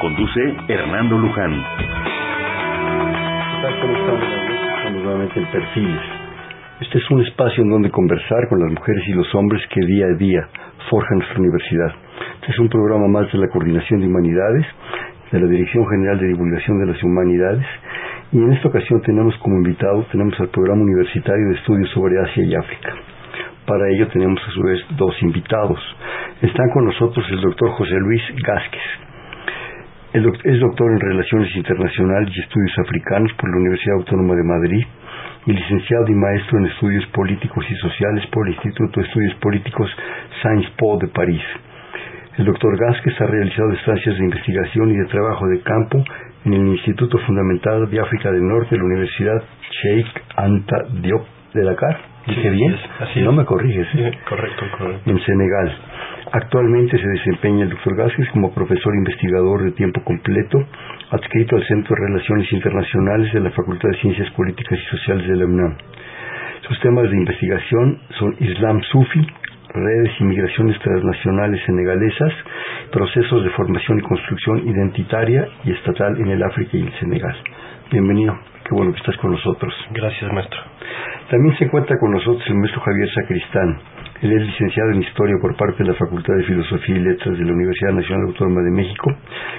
Conduce Hernando Luján. Estamos nuevamente en Perfiles. Este es un espacio en donde conversar con las mujeres y los hombres que día a día forjan nuestra universidad. Este es un programa más de la Coordinación de Humanidades, de la Dirección General de Divulgación de las Humanidades, y en esta ocasión tenemos como invitado, tenemos al Programa Universitario de Estudios sobre Asia y África. Para ello tenemos a su vez dos invitados. Están con nosotros el doctor José Luis Gásquez. Es doctor en Relaciones Internacionales y Estudios Africanos por la Universidad Autónoma de Madrid y licenciado y maestro en Estudios Políticos y Sociales por el Instituto de Estudios Políticos Sciences Po de París. El doctor Gásquez ha realizado estancias de investigación y de trabajo de campo en el Instituto Fundamental de África del Norte de la Universidad Sheikh Anta Diop de Dakar. ¿Dije bien? así no me corriges. ¿eh? correcto, correcto. En Senegal. Actualmente se desempeña el doctor Gásquez como profesor investigador de tiempo completo, adscrito al Centro de Relaciones Internacionales de la Facultad de Ciencias Políticas y Sociales de la UNAM. Sus temas de investigación son Islam Sufi, redes y migraciones transnacionales senegalesas, procesos de formación y construcción identitaria y estatal en el África y el Senegal. Bienvenido, qué bueno que estás con nosotros. Gracias, maestro. También se encuentra con nosotros el maestro Javier Sacristán. Él es licenciado en Historia por parte de la Facultad de Filosofía y Letras de la Universidad Nacional Autónoma de México,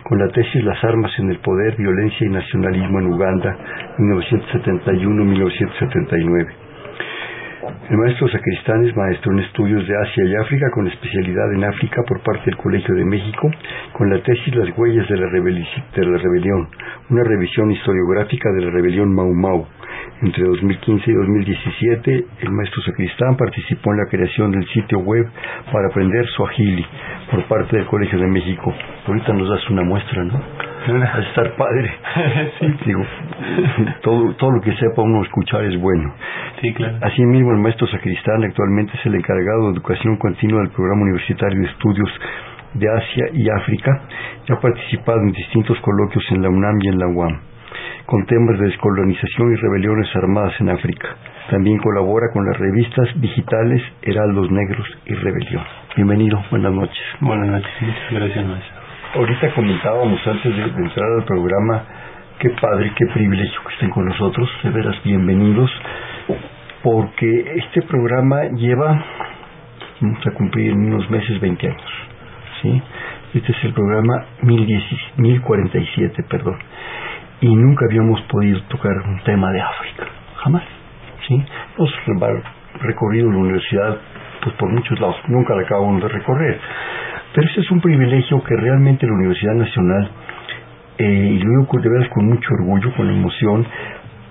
con la tesis Las armas en el poder, violencia y nacionalismo en Uganda, 1971-1979. El maestro Sacristán es maestro en estudios de Asia y África con especialidad en África por parte del Colegio de México con la tesis Las huellas de la, rebelión, una revisión historiográfica de la rebelión Mau Mau. Entre 2015 y 2017, el maestro Sacristán participó en la creación del sitio web para aprender Swahili por parte del Colegio de México. Ahorita nos das una muestra, ¿no? a estar padre. sí. Digo, todo, todo lo que sepa uno escuchar es bueno. Sí, claro. Asimismo, el maestro Sacristán actualmente es el encargado de educación continua del Programa Universitario de Estudios de Asia y África y ha participado en distintos coloquios en la UNAM y en la UAM, con temas de descolonización y rebeliones armadas en África. También colabora con las revistas digitales Heraldos Negros y Rebelión. Bienvenido, buenas noches. Buenas noches, muchas gracias, maestro ahorita comentábamos antes de, entrar al programa, qué padre, qué privilegio que estén con nosotros, de veras bienvenidos, porque este programa lleva, vamos a cumplir en unos meses 20 años, ¿sí? Este es el programa 1047, perdón, y nunca habíamos podido tocar un tema de África, jamás, ¿sí? Hemos recorrido la universidad pues por muchos lados, nunca la acabamos de recorrer pero ese es un privilegio que realmente la Universidad Nacional, eh, y lo digo de veras con mucho orgullo, con emoción,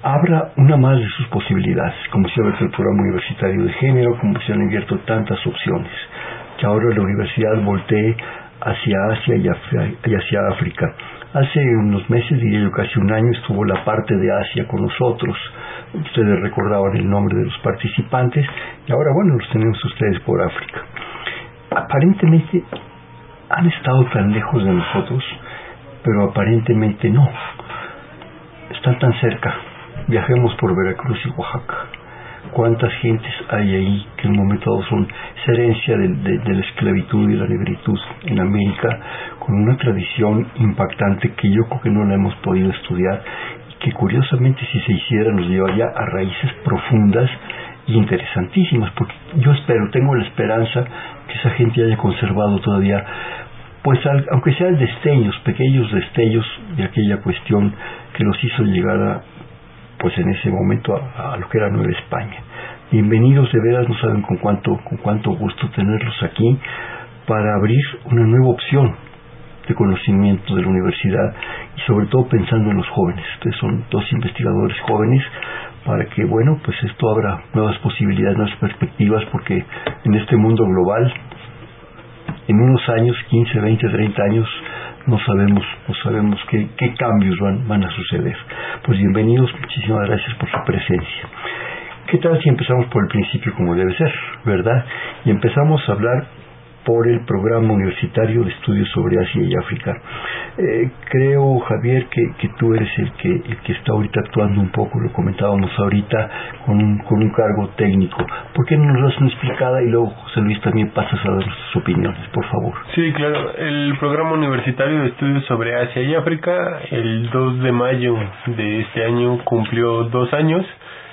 abra una más de sus posibilidades, como se ha abierto el programa universitario de género, como se han abierto tantas opciones, que ahora la universidad voltee hacia Asia y hacia África. Hace unos meses, diría yo casi un año, estuvo la parte de Asia con nosotros. Ustedes recordaban el nombre de los participantes y ahora, bueno, los tenemos ustedes por África. Aparentemente han estado tan lejos de nosotros, pero aparentemente no. Están tan cerca. Viajemos por Veracruz y Oaxaca. ¿Cuántas gentes hay ahí que en un momento dado son herencia de, de, la esclavitud y la negritud en América, con una tradición impactante que yo creo que no la hemos podido estudiar y que curiosamente si se hiciera nos llevaría a raíces profundas interesantísimas, porque yo espero, tengo la esperanza que esa gente haya conservado todavía pues aunque sean destellos, pequeños destellos de aquella cuestión que los hizo llegar a, pues en ese momento a, lo que era Nueva España. Bienvenidos de veras, no saben con cuánto, con cuánto gusto tenerlos aquí para abrir una nueva opción de conocimiento de la universidad y sobre todo pensando en los jóvenes. Ustedes son dos investigadores jóvenes para que, bueno, pues esto abra nuevas posibilidades, nuevas perspectivas, porque en este mundo global en unos años, 15, 20, 30 años, no sabemos, no sabemos qué, qué cambios van, van a suceder. Pues bienvenidos, muchísimas gracias por su presencia. ¿Qué tal si empezamos por el principio como debe ser, verdad? Y empezamos a hablar por el Programa Universitario de Estudios sobre Asia y África. Eh, creo, Javier, que, que, tú eres el que, el que está ahorita actuando un poco, lo comentábamos ahorita, con un, con un cargo técnico. ¿Por qué no nos das una explicada y luego, José Luis, también pasas a dar sus opiniones, por favor? Sí, claro. El Programa Universitario de Estudios sobre Asia y África, el 2 de mayo de este año, cumplió dos años.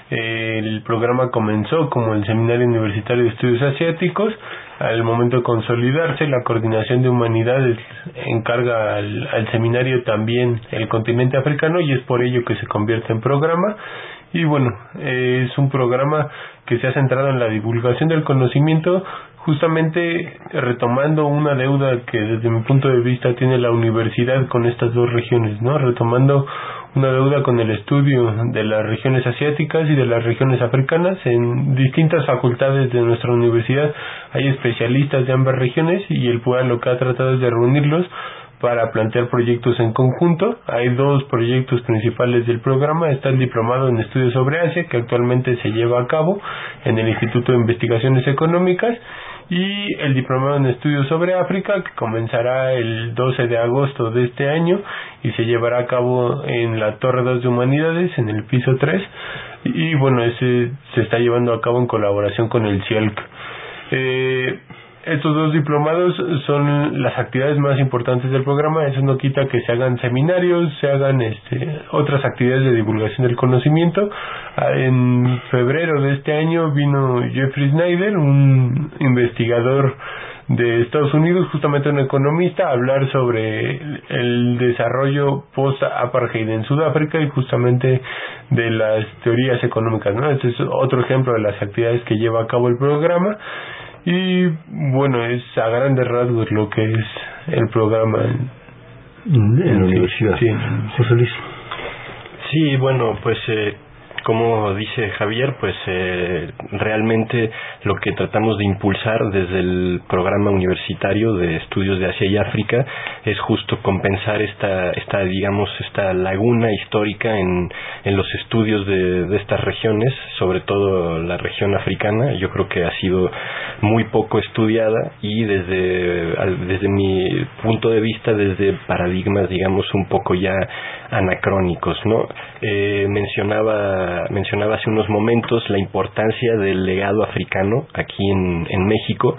El programa comenzó como el Seminario Universitario de Estudios Asiáticos. Al momento de consolidarse, la Coordinación de Humanidades encarga al, seminario también el continente africano y es por ello que se convierte en programa. Y bueno, es un programa que se ha centrado en la divulgación del conocimiento, justamente retomando una deuda que desde mi punto de vista tiene la universidad con estas dos regiones, ¿no? Retomando una deuda con el estudio de las regiones asiáticas y de las regiones africanas. En distintas facultades de nuestra universidad hay especialistas de ambas regiones y el PUA lo que ha tratado es de reunirlos para plantear proyectos en conjunto. Hay dos proyectos principales del programa. Está el diplomado en estudios sobre Asia, que actualmente se lleva a cabo en el Instituto de Investigaciones Económicas, y el diplomado en estudios sobre África, que comenzará el 12 de agosto de este año y se llevará a cabo en la Torre 2 de Humanidades, en el piso 3. Y bueno, ese se está llevando a cabo en colaboración con el CIELC. Eh, estos dos diplomados son las actividades más importantes del programa. Eso no quita que se hagan seminarios, se hagan este, otras actividades de divulgación del conocimiento. Ah, en febrero de este año vino Jeffrey Snyder, un investigador de Estados Unidos, justamente un economista, a hablar sobre el desarrollo post-apartheid en Sudáfrica y justamente de las teorías económicas. ¿no? Este es otro ejemplo de las actividades que lleva a cabo el programa. Y bueno, es a grandes rasgos lo que es el programa en, en la universidad. Sí. José Luis. Sí, bueno, pues eh, como dice Javier, pues eh, realmente lo que tratamos de impulsar desde el programa universitario de estudios de Asia y África es justo compensar esta, esta digamos, esta laguna histórica en, en los estudios de, de estas regiones, sobre todo la región africana. Yo creo que ha sido muy poco estudiada y desde, desde mi punto de vista, desde paradigmas, digamos, un poco ya anacrónicos, ¿no? Eh, mencionaba, mencionaba hace unos momentos la importancia del legado africano aquí en, México.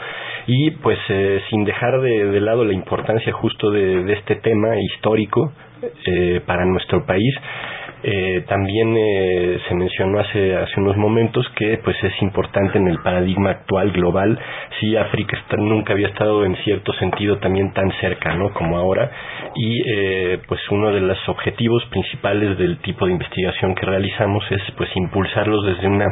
Y pues eh, sin dejar de, de, lado la importancia justo de, de este tema histórico eh, para nuestro país, eh, también eh, se mencionó hace hace unos momentos que pues es importante en el paradigma actual global. Si África está, nunca había estado en cierto sentido también tan cerca no como ahora. Y eh, pues uno de los objetivos principales del tipo de investigación que realizamos es pues impulsarlos desde una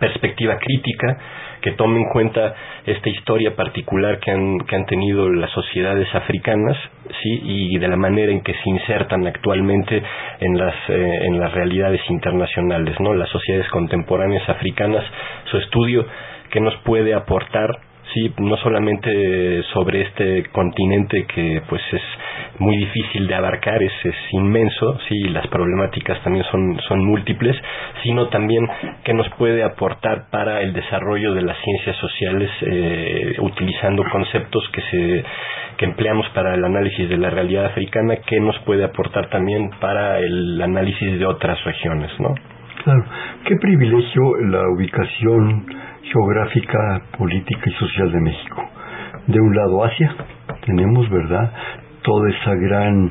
perspectiva crítica que tome en cuenta esta historia particular que han, que han tenido las sociedades africanas sí y de la manera en que se insertan actualmente en las eh, en las realidades internacionales no las sociedades contemporáneas africanas su estudio que nos puede aportar sí no solamente sobre este continente que pues es muy difícil de abarcar es, es inmenso sí las problemáticas también son son múltiples sino también que nos puede aportar para el desarrollo de las ciencias sociales eh, utilizando conceptos que se que empleamos para el análisis de la realidad africana que nos puede aportar también para el análisis de otras regiones no claro. Qué privilegio la ubicación geográfica, política y social de México. De un lado Asia, tenemos, ¿verdad?, toda esa gran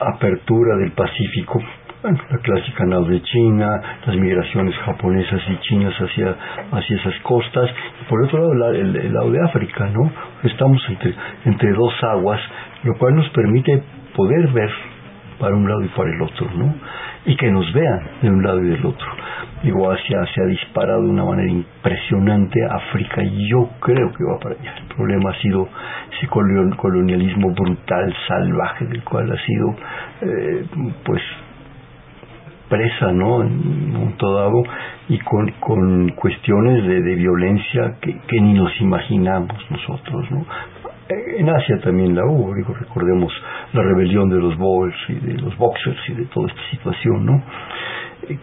apertura del Pacífico, la clásica nao de China, las migraciones japonesas y chinas hacia, hacia esas costas, y por otro lado la, el, el, lado de África, ¿no? Estamos entre, entre dos aguas, lo cual nos permite poder ver para un lado y para el otro, ¿no? Y que nos vean de un lado y del otro digo, Asia se ha disparado de una manera impresionante, África y yo creo que va para allá. El problema ha sido ese colonialismo brutal, salvaje, del cual ha sido, eh, pues, presa, ¿no? En un momento dado, y con, con cuestiones de, violencia que, ni nos imaginamos nosotros, ¿no? en Asia también la hubo, digo, recordemos la rebelión de los Boers y de los Boxers y de toda esta situación, ¿no?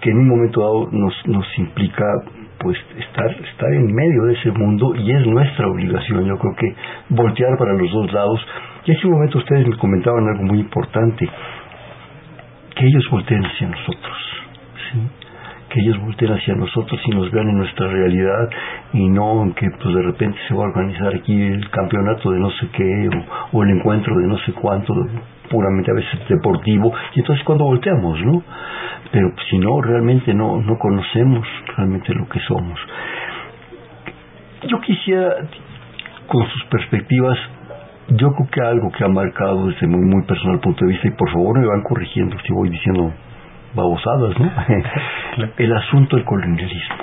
Que en un momento dado nos, nos implica pues estar, estar en medio de ese mundo y es nuestra obligación, yo creo que voltear para los dos lados. Y hace un momento ustedes me comentaban algo muy importante, que ellos volteen hacia nosotros, ¿sí? que ellos volteen hacia nosotros y nos vean en nuestra realidad y no que pues de repente se va a organizar aquí el campeonato de no sé qué o, el encuentro de no sé cuánto, puramente a veces deportivo, y entonces cuando volteamos, ¿no? Pero pues, si no, realmente no, no conocemos realmente lo que somos. Yo quisiera, con sus perspectivas, yo creo que algo que ha marcado desde muy, muy personal punto de vista, y por favor me van corrigiendo si voy diciendo babosadas, ¿no? El asunto del colonialismo.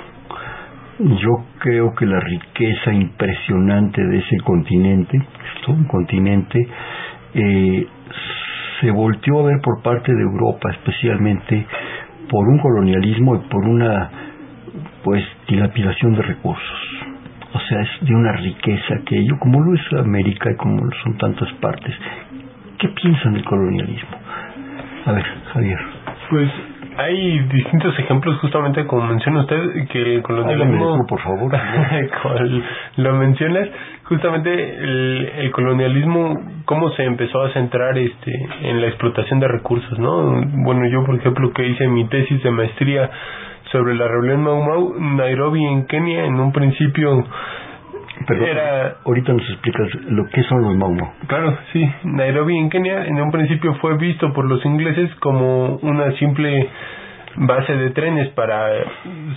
Yo creo que la riqueza impresionante de ese continente, es todo un continente, eh, se volteó a ver por parte de Europa, especialmente por un colonialismo y por una pues dilapidación de recursos. O sea, es de una riqueza que ello, como lo es América y como lo son tantas partes. ¿Qué piensan del colonialismo? A ver, Javier. Pues hay distintos ejemplos, justamente como menciona usted, que el colonialismo... por favor. lo mencionas, justamente el, el, colonialismo, cómo se empezó a centrar este en la explotación de recursos, ¿no? Bueno, yo, por ejemplo, que hice mi tesis de maestría sobre la rebelión Mau Mau, Nairobi en Kenia, en un principio Perdón, era... ahorita nos explicas lo que son los Mau Mau. Claro, sí. Nairobi en Kenia en un principio fue visto por los ingleses como una simple base de trenes para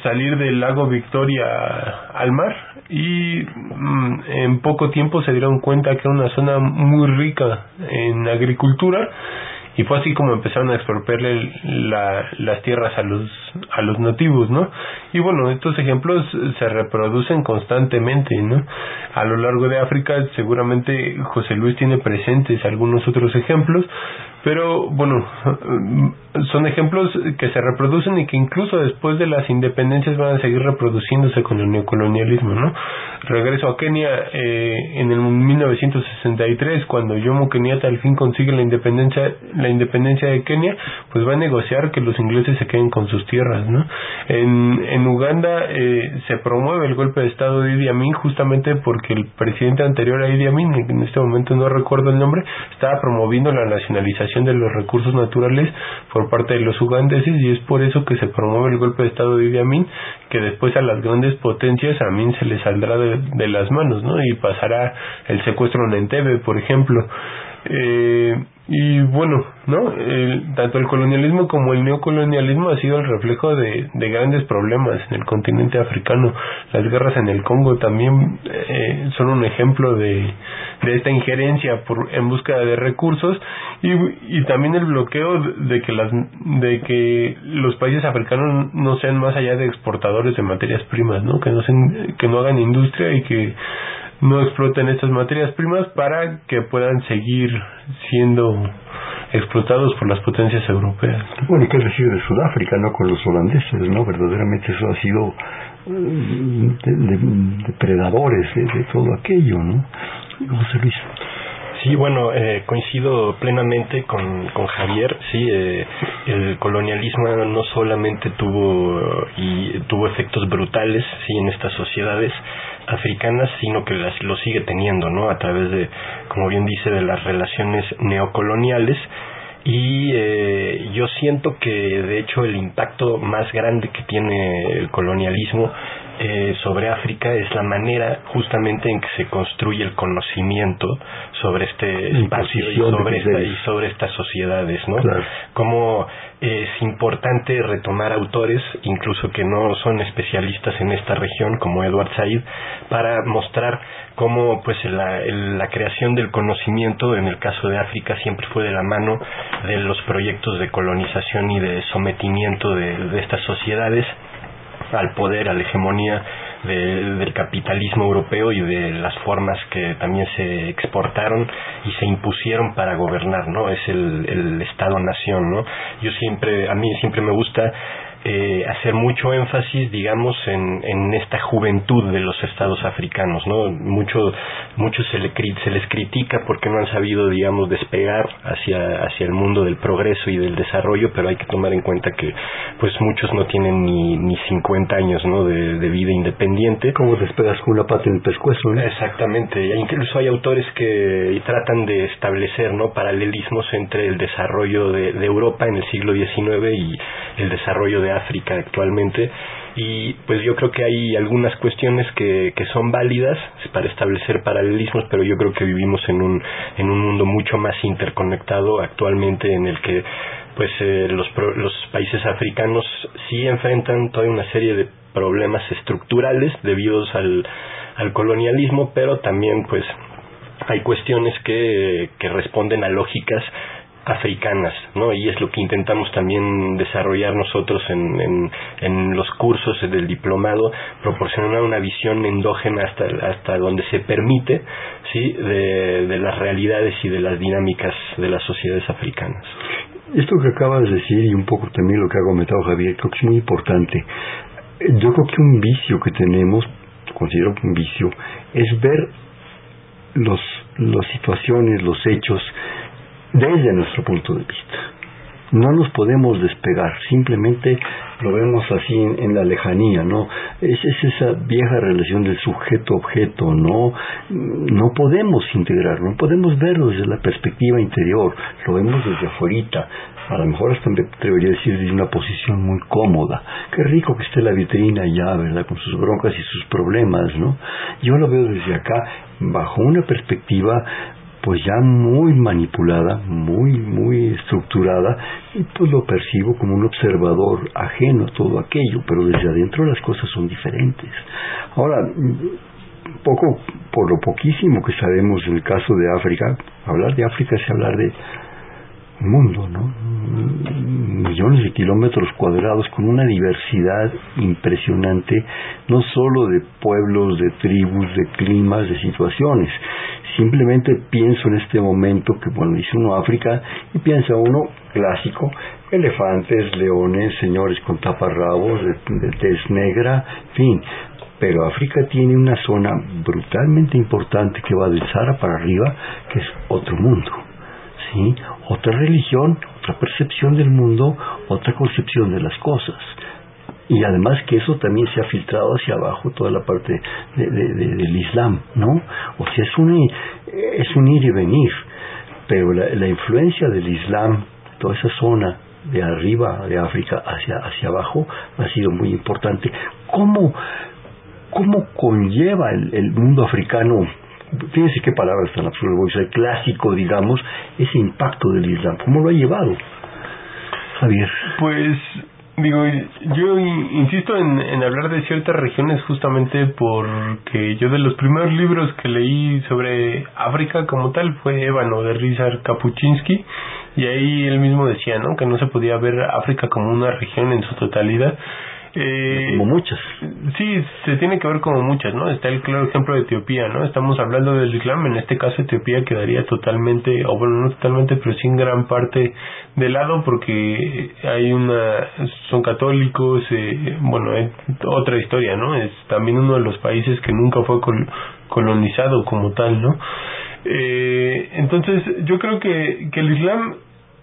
salir del lago Victoria al mar y mm, en poco tiempo se dieron cuenta que era una zona muy rica en agricultura y fue así como empezaron a expropiarle la, las tierras a los a los nativos, ¿no? Y bueno, estos ejemplos se reproducen constantemente, ¿no? A lo largo de África seguramente José Luis tiene presentes algunos otros ejemplos, pero bueno, son ejemplos que se reproducen y que incluso después de las independencias van a seguir reproduciéndose con el neocolonialismo, ¿no? Regreso a Kenia eh, en el 1963 cuando Jomo Kenyatta al fin consigue la independencia la independencia de Kenia, pues va a negociar que los ingleses se queden con sus tierras, ¿no? En, en Uganda eh, se promueve el golpe de estado de Idi Amin justamente porque el presidente anterior a Idi Amin, en este momento no recuerdo el nombre, estaba promoviendo la nacionalización de los recursos naturales por parte de los ugandeses y es por eso que se promueve el golpe de estado de Idi Amin, que después a las grandes potencias a Amin se le saldrá de, de las manos, ¿no? Y pasará el secuestro en Entebbe, por ejemplo. Eh, y bueno, ¿no? tanto el colonialismo como el neocolonialismo ha sido el reflejo de, de, grandes problemas en el continente africano. Las guerras en el Congo también eh, son un ejemplo de, de esta injerencia por, en búsqueda de recursos y, y también el bloqueo de que, las, de que los países africanos no sean más allá de exportadores de materias primas, ¿no? Que no, sean, que no hagan industria y que no exploten estas materias primas para que puedan seguir siendo explotados por las potencias europeas. Bueno, y qué decir de Sudáfrica, ¿no? Con los holandeses, ¿no? Verdaderamente eso ha sido mm, depredadores de, todo aquello, ¿no? José Luis. Sí, bueno, eh, coincido plenamente con, con Javier. Sí, eh, el colonialismo no solamente tuvo y tuvo efectos brutales, sí, en estas sociedades, africanas, sino que las, lo sigue teniendo, ¿no? A través de, como bien dice, de las relaciones neocoloniales. Y eh, yo siento que, de hecho, el impacto más grande que tiene el colonialismo eh, sobre África es la manera justamente en que se construye el conocimiento sobre este espacio y sobre, esta, y sobre estas sociedades, ¿no? Como es importante retomar autores, incluso que no son especialistas en esta región, como Edward Said, para mostrar cómo pues la, la creación del conocimiento en el caso de África siempre fue de la mano de los proyectos de colonización y de sometimiento de estas sociedades al poder, a la hegemonía del capitalismo europeo y de las formas que también se exportaron y se impusieron para gobernar, ¿no? Es el, el Estado-nación, ¿no? Yo siempre, a mí siempre me gusta eh, hacer mucho énfasis, digamos, en, en, esta juventud de los estados africanos, ¿no? Mucho, mucho se, le, se les critica porque no han sabido, digamos, despegar hacia, hacia el mundo del progreso y del desarrollo, pero hay que tomar en cuenta que, pues, muchos no tienen ni, ni 50 años, ¿no? De, de vida independiente. ¿Cómo despegas con una pata en el pescuezo, ¿no? Exactamente. Incluso hay autores que tratan de establecer, ¿no? Paralelismos entre el desarrollo de, de Europa en el siglo XIX y el desarrollo de África actualmente. Y pues yo creo que hay algunas cuestiones que, que son válidas para establecer paralelismos, pero yo creo que vivimos en un, en un mundo mucho más interconectado actualmente en el que pues eh, los, los países africanos sí enfrentan toda una serie de problemas estructurales debidos al, al colonialismo, pero también pues hay cuestiones que, que responden a lógicas africanas, ¿no? Y es lo que intentamos también desarrollar nosotros en, en, los cursos del diplomado, proporcionar una visión endógena hasta, hasta donde se permite, ¿sí? De, de las realidades y de las dinámicas de las sociedades africanas. Esto que acabas de decir y un poco también lo que ha comentado Javier, creo que es muy importante. Yo creo que un vicio que tenemos, considero un vicio, es ver los, las situaciones, los hechos, desde nuestro punto de vista. No nos podemos despegar, simplemente lo vemos así en, la lejanía, ¿no? Es, es, esa vieja relación del sujeto-objeto, ¿no? No podemos integrar, no podemos verlo desde la perspectiva interior, lo vemos desde afuera, a lo mejor hasta me atrevería decir desde una posición muy cómoda. Qué rico que esté la vitrina ya, ¿verdad? Con sus broncas y sus problemas, ¿no? Yo lo veo desde acá, bajo una perspectiva pues ya muy manipulada, muy, muy estructurada, y pues lo percibo como un observador ajeno a todo aquello, pero desde adentro las cosas son diferentes. Ahora, poco, por lo poquísimo que sabemos en el caso de África, hablar de África es hablar de mundo, ¿no? Millones de kilómetros cuadrados con una diversidad impresionante, no solo de pueblos, de tribus, de climas, de situaciones. Simplemente pienso en este momento que, bueno, dice uno África y piensa uno clásico, elefantes, leones, señores con taparrabos, de, de tez negra, fin. Pero África tiene una zona brutalmente importante que va del Sahara para arriba, que es otro mundo. ¿sí? Otra religión, otra percepción del mundo, otra concepción de las cosas. Y además que eso también se ha filtrado hacia abajo toda la parte de, del Islam, ¿no? O sea, es un, es un ir y venir. Pero la, la influencia del Islam, toda esa zona de arriba de África hacia, hacia abajo, ha sido muy importante. ¿Cómo, cómo conlleva el, el mundo africano fíjense qué palabras tan absurdas, el clásico, digamos, ese impacto del Islam. ¿Cómo lo ha llevado, Javier? Pues, digo, yo insisto en, en hablar de ciertas regiones justamente porque yo de los primeros libros que leí sobre África como tal fue Ébano de Rizar Kapuczynski y ahí él mismo decía, ¿no? Que no se podía ver África como una región en su totalidad eh, como muchas. Sí, se tiene que ver como muchas, ¿no? Está el claro ejemplo de Etiopía, ¿no? Estamos hablando del Islam, en este caso Etiopía quedaría totalmente, o bueno, no totalmente, pero sin gran parte de lado porque hay una, son católicos, eh, bueno, es otra historia, ¿no? Es también uno de los países que nunca fue colonizado como tal, ¿no? Eh, entonces, yo creo que, que el Islam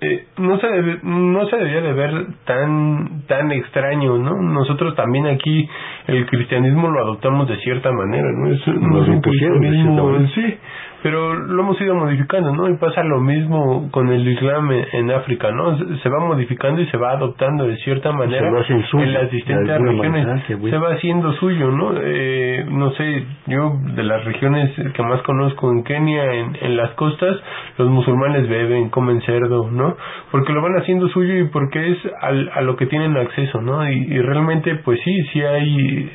eh, no se no se debería de ver tan tan extraño no nosotros también aquí el cristianismo lo adoptamos de cierta manera no es, no es un cristianismo sí pero lo hemos ido modificando, ¿no? Y pasa lo mismo con el Islam en, África, ¿no? Se va modificando y se va adoptando de cierta manera en las distintas regiones. se va haciendo suyo, ¿no? Eh, no sé, yo de las regiones que más conozco en Kenia, en, en las costas, los musulmanes beben, comen cerdo, ¿no? Porque lo van haciendo suyo y porque es al, a lo que tienen acceso, ¿no? Y, y realmente, pues sí, sí hay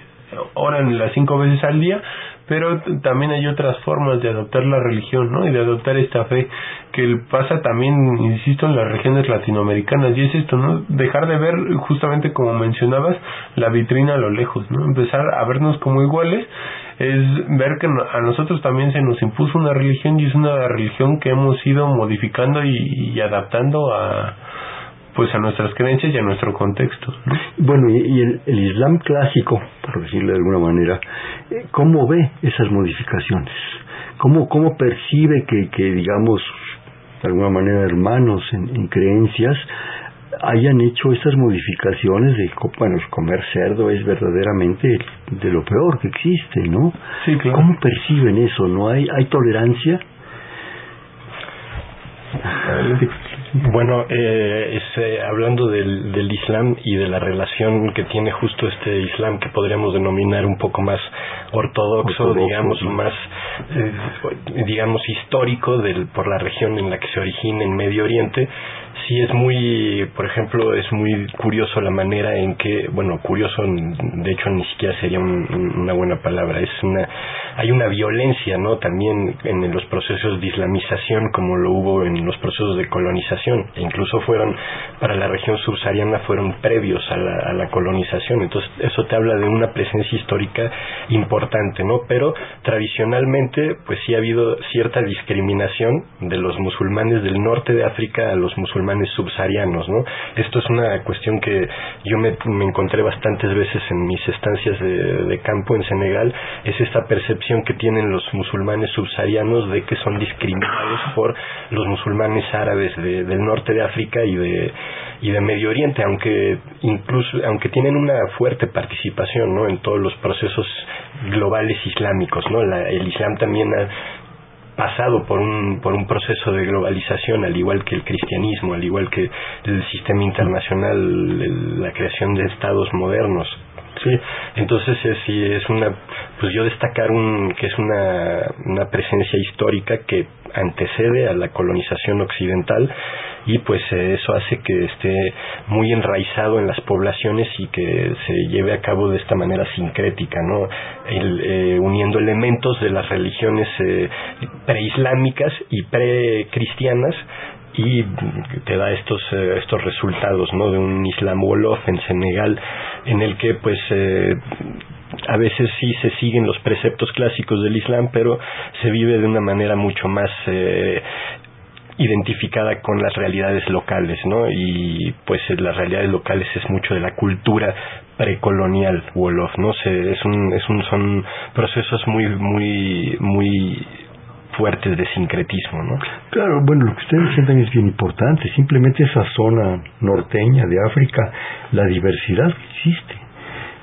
oran las cinco veces al día, pero también hay otras formas de adoptar la religión, ¿no? Y de adoptar esta fe que pasa también, insisto, en las regiones latinoamericanas y es esto, ¿no? Dejar de ver, justamente como mencionabas, la vitrina a lo lejos, ¿no? Empezar a vernos como iguales es ver que a nosotros también se nos impuso una religión y es una religión que hemos ido modificando y, y adaptando a pues a nuestras creencias y a nuestro contexto. Bueno, y, el, Islam clásico, por decirlo de alguna manera, eh, ¿cómo ve esas modificaciones? ¿Cómo, cómo percibe que, que, digamos, de alguna manera hermanos en, creencias hayan hecho estas modificaciones de, bueno, comer cerdo es verdaderamente de lo peor que existe, ¿no? Sí, claro. ¿Cómo perciben eso? ¿No hay, hay tolerancia? Bueno, eh, eh, hablando del, del, Islam y de la relación que tiene justo este Islam que podríamos denominar un poco más ortodoxo, digamos, más, eh, digamos, histórico del, por la región en la que se origina en Medio Oriente, sí es muy, por ejemplo, es muy curioso la manera en que, bueno, curioso, de hecho ni siquiera sería una buena palabra, es una, hay una violencia, ¿no? También en los procesos de islamización como lo hubo en los procesos de colonización, e incluso fueron, para la región subsahariana fueron previos a la, a la colonización, entonces eso te habla de una presencia histórica importante, ¿no? Pero tradicionalmente, pues sí ha habido cierta discriminación de los musulmanes del norte de África a los musulmanes subsaharianos, ¿no? Esto es una cuestión que yo me, encontré bastantes veces en mis estancias de, campo en Senegal, es esta percepción que tienen los musulmanes subsaharianos de que son discriminados por los musulmanes árabes del norte de África y de y de Medio Oriente, aunque incluso aunque tienen una fuerte participación, ¿no? En todos los procesos globales islámicos, ¿no? el Islam también ha pasado por un, por un proceso de globalización, al igual que el cristianismo, al igual que el sistema internacional, la creación de estados modernos. Sí, entonces es, es una, pues yo destacar un, que es una, una presencia histórica que antecede a la colonización occidental y pues eh, eso hace que esté muy enraizado en las poblaciones y que se lleve a cabo de esta manera sincrética, ¿no? Eh, uniendo elementos de las religiones eh, preislámicas y precristianas y te da estos estos resultados no de un Islam Wolof en Senegal en el que pues a veces sí se siguen los preceptos clásicos del Islam, pero se vive de una manera mucho más eh, identificada con las realidades locales, ¿no? Y pues las realidades locales es mucho de la cultura precolonial Wolof, ¿no? Se, es un, es un, son procesos muy, muy, muy fuertes de sincretismo, ¿no? Claro, bueno, lo que ustedes sientan es bien importante. Simplemente esa zona norteña de África, la diversidad que existe.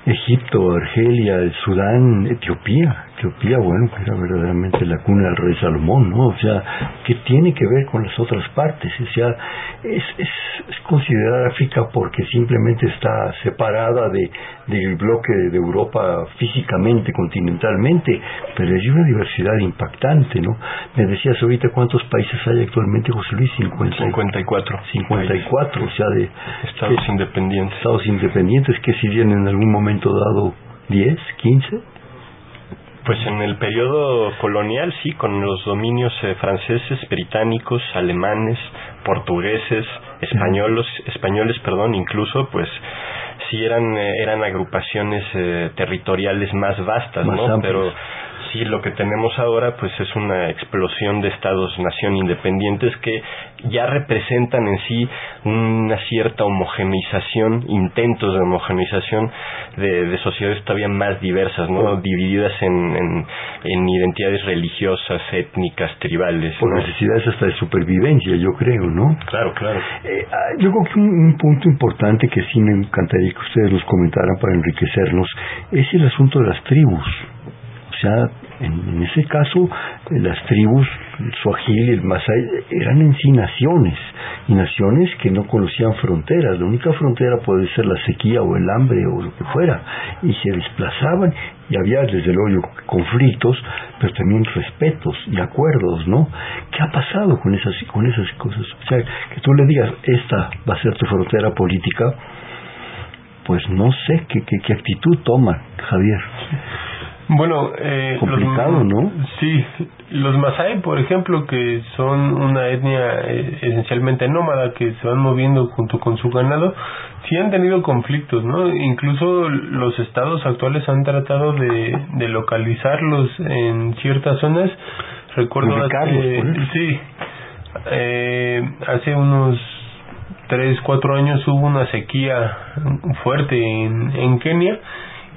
Egipto, Argelia, el Sudán, Etiopía, Etiopía, bueno, que era verdaderamente la cuna del rey Salomón, ¿no? O sea, ¿qué tiene que ver con las otras partes? O sea, es, es, es considerar África porque simplemente está separada de, del bloque de Europa físicamente, continentalmente, pero hay una diversidad impactante, ¿no? Me decías ahorita cuántos países hay actualmente, José Luis, 50, 54. 54, o sea, de... Estados independientes. Estados independientes que si bien en algún momento dado 10, 15 pues en el periodo colonial, sí, con los dominios eh, franceses, británicos, alemanes, portugueses, españoles, españoles, perdón, incluso, pues sí eran eh, eran agrupaciones eh, territoriales más vastas, ¿no? Pero sí lo que tenemos ahora pues es una explosión de estados-nación independientes que ya representan en sí una cierta homogeneización, intentos de homogeneización de, sociedades todavía más diversas, ¿no? Divididas en, en, identidades religiosas, étnicas, tribales. Por necesidades hasta de supervivencia, yo creo, ¿no? Claro, claro. Eh, ah, yo creo que un, punto importante que sí me encantaría que ustedes nos comentaran para enriquecernos es el asunto de las tribus. O sea, en, ese caso, las tribus, el Swahili, el Masai, eran en sí naciones, y naciones que no conocían fronteras. La única frontera puede ser la sequía o el hambre o lo que fuera. Y se desplazaban, y había desde luego conflictos, pero también respetos y acuerdos, ¿no? ¿Qué ha pasado con esas, con esas cosas? O sea, que tú le digas, esta va a ser tu frontera política, pues no sé qué, qué, qué actitud toman, Javier. Bueno, eh, complicado, ¿no? Sí, los Masai, por ejemplo, que son una etnia eh, esencialmente nómada que se van moviendo junto con su ganado, sí han tenido conflictos, ¿no? Incluso los estados actuales han tratado de, de localizarlos en ciertas zonas. Recuerdo hace, sí, eh, hace unos tres, cuatro años hubo una sequía fuerte en, en Kenia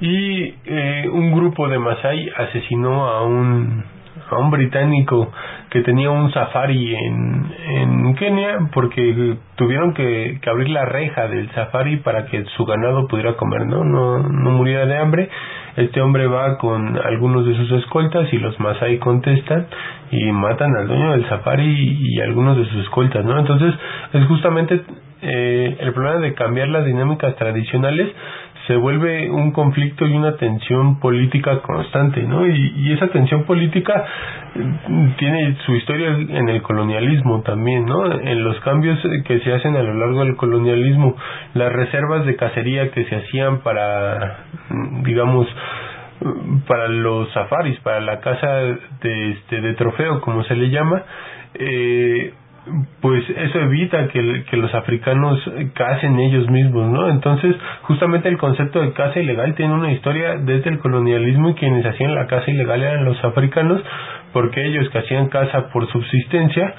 y eh, un grupo de Masai asesinó a un a un británico que tenía un safari en, en Kenia porque tuvieron que, que, abrir la reja del safari para que su ganado pudiera comer, ¿no? No, no muriera de hambre. Este hombre va con algunos de sus escoltas y los Masai contestan y matan al dueño del safari y, y algunos de sus escoltas, ¿no? Entonces es justamente eh, el problema de cambiar las dinámicas tradicionales se vuelve un conflicto y una tensión política constante, ¿no? Y, esa tensión política mm, tiene su historia en el colonialismo también, ¿no? En los cambios que se hacen a lo largo del colonialismo, las reservas de cacería que se hacían para, mm, digamos, mm, para los safaris, para la caza de, este, de trofeo, como se le llama, eh, pues eso evita que, que los africanos cacen ellos mismos, ¿no? Entonces, justamente el concepto de caza ilegal tiene una historia desde el colonialismo y quienes hacían la caza ilegal eran los africanos, porque ellos que hacían caza por subsistencia,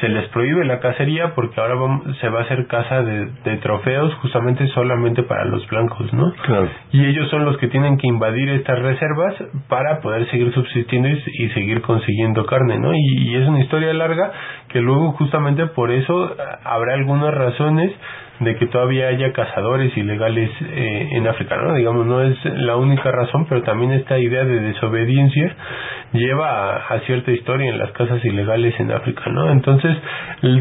se les prohíbe la cacería porque ahora se va a hacer caza de, de, trofeos justamente solamente para los blancos, ¿no? Claro. Y ellos son los que tienen que invadir estas reservas para poder seguir subsistiendo y, y seguir consiguiendo carne, ¿no? Y, y, es una historia larga que luego justamente por eso habrá algunas razones de que todavía haya cazadores ilegales eh, en África, ¿no? Digamos, no es la única razón, pero también esta idea de desobediencia lleva a, a cierta historia en las casas ilegales en África, ¿no? Entonces,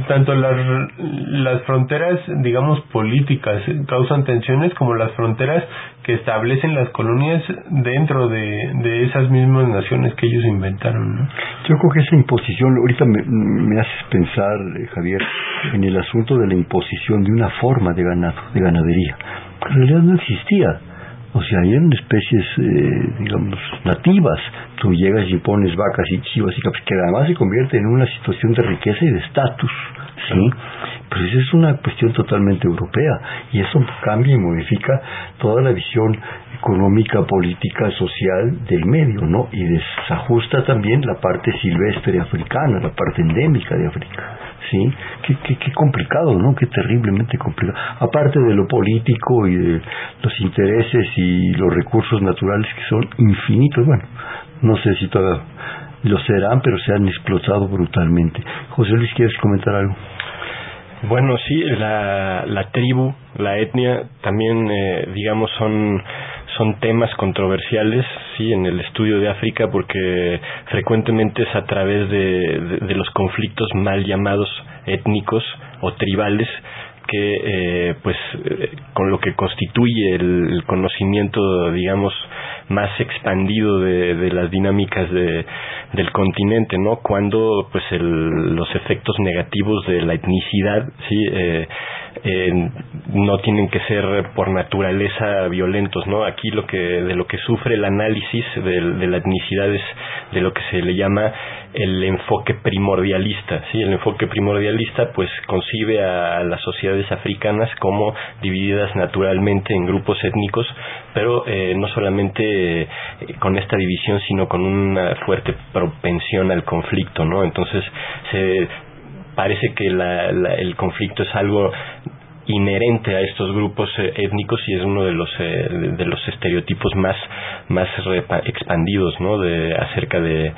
tanto las, las fronteras, digamos, políticas causan tensiones como las fronteras que establecen las colonias dentro de, de esas mismas naciones que ellos inventaron, ¿no? Yo creo que esa imposición, ahorita me, me haces pensar, eh, Javier, en el asunto de la imposición de una forma de ganado, de ganadería. En realidad no existía. O sea, eran especies, eh, digamos, nativas. Tú llegas y pones vacas y chivas y que además se convierte en una situación de riqueza y de estatus, ¿sí? Esa es una cuestión totalmente europea y eso cambia y modifica toda la visión económica, política, social del medio, ¿no? Y desajusta también la parte silvestre africana, la parte endémica de África. ¿sí? Qué, qué, qué, complicado, ¿no? Qué terriblemente complicado. Aparte de lo político y de los intereses y los recursos naturales que son infinitos, bueno, no sé si todavía lo serán, pero se han explotado brutalmente. José Luis, ¿quieres comentar algo? Bueno, sí, la, la tribu, la etnia, también, eh, digamos, son son temas controversiales sí en el estudio de África porque frecuentemente es a través de, de, de los conflictos mal llamados étnicos o tribales que eh, pues eh, con lo que constituye el, conocimiento digamos más expandido de, de las dinámicas de, del continente no cuando pues el, los efectos negativos de la etnicidad sí eh, eh, no tienen que ser por naturaleza violentos, ¿no? Aquí lo que de lo que sufre el análisis de, de la etnicidad es de lo que se le llama el enfoque primordialista, ¿sí? El enfoque primordialista pues concibe a las sociedades africanas como divididas naturalmente en grupos étnicos, pero eh, no solamente eh, con esta división, sino con una fuerte propensión al conflicto, ¿no? Entonces se parece que la, la, el conflicto es algo inherente a estos grupos eh, étnicos y es uno de los eh, de los estereotipos más más expandidos no de acerca de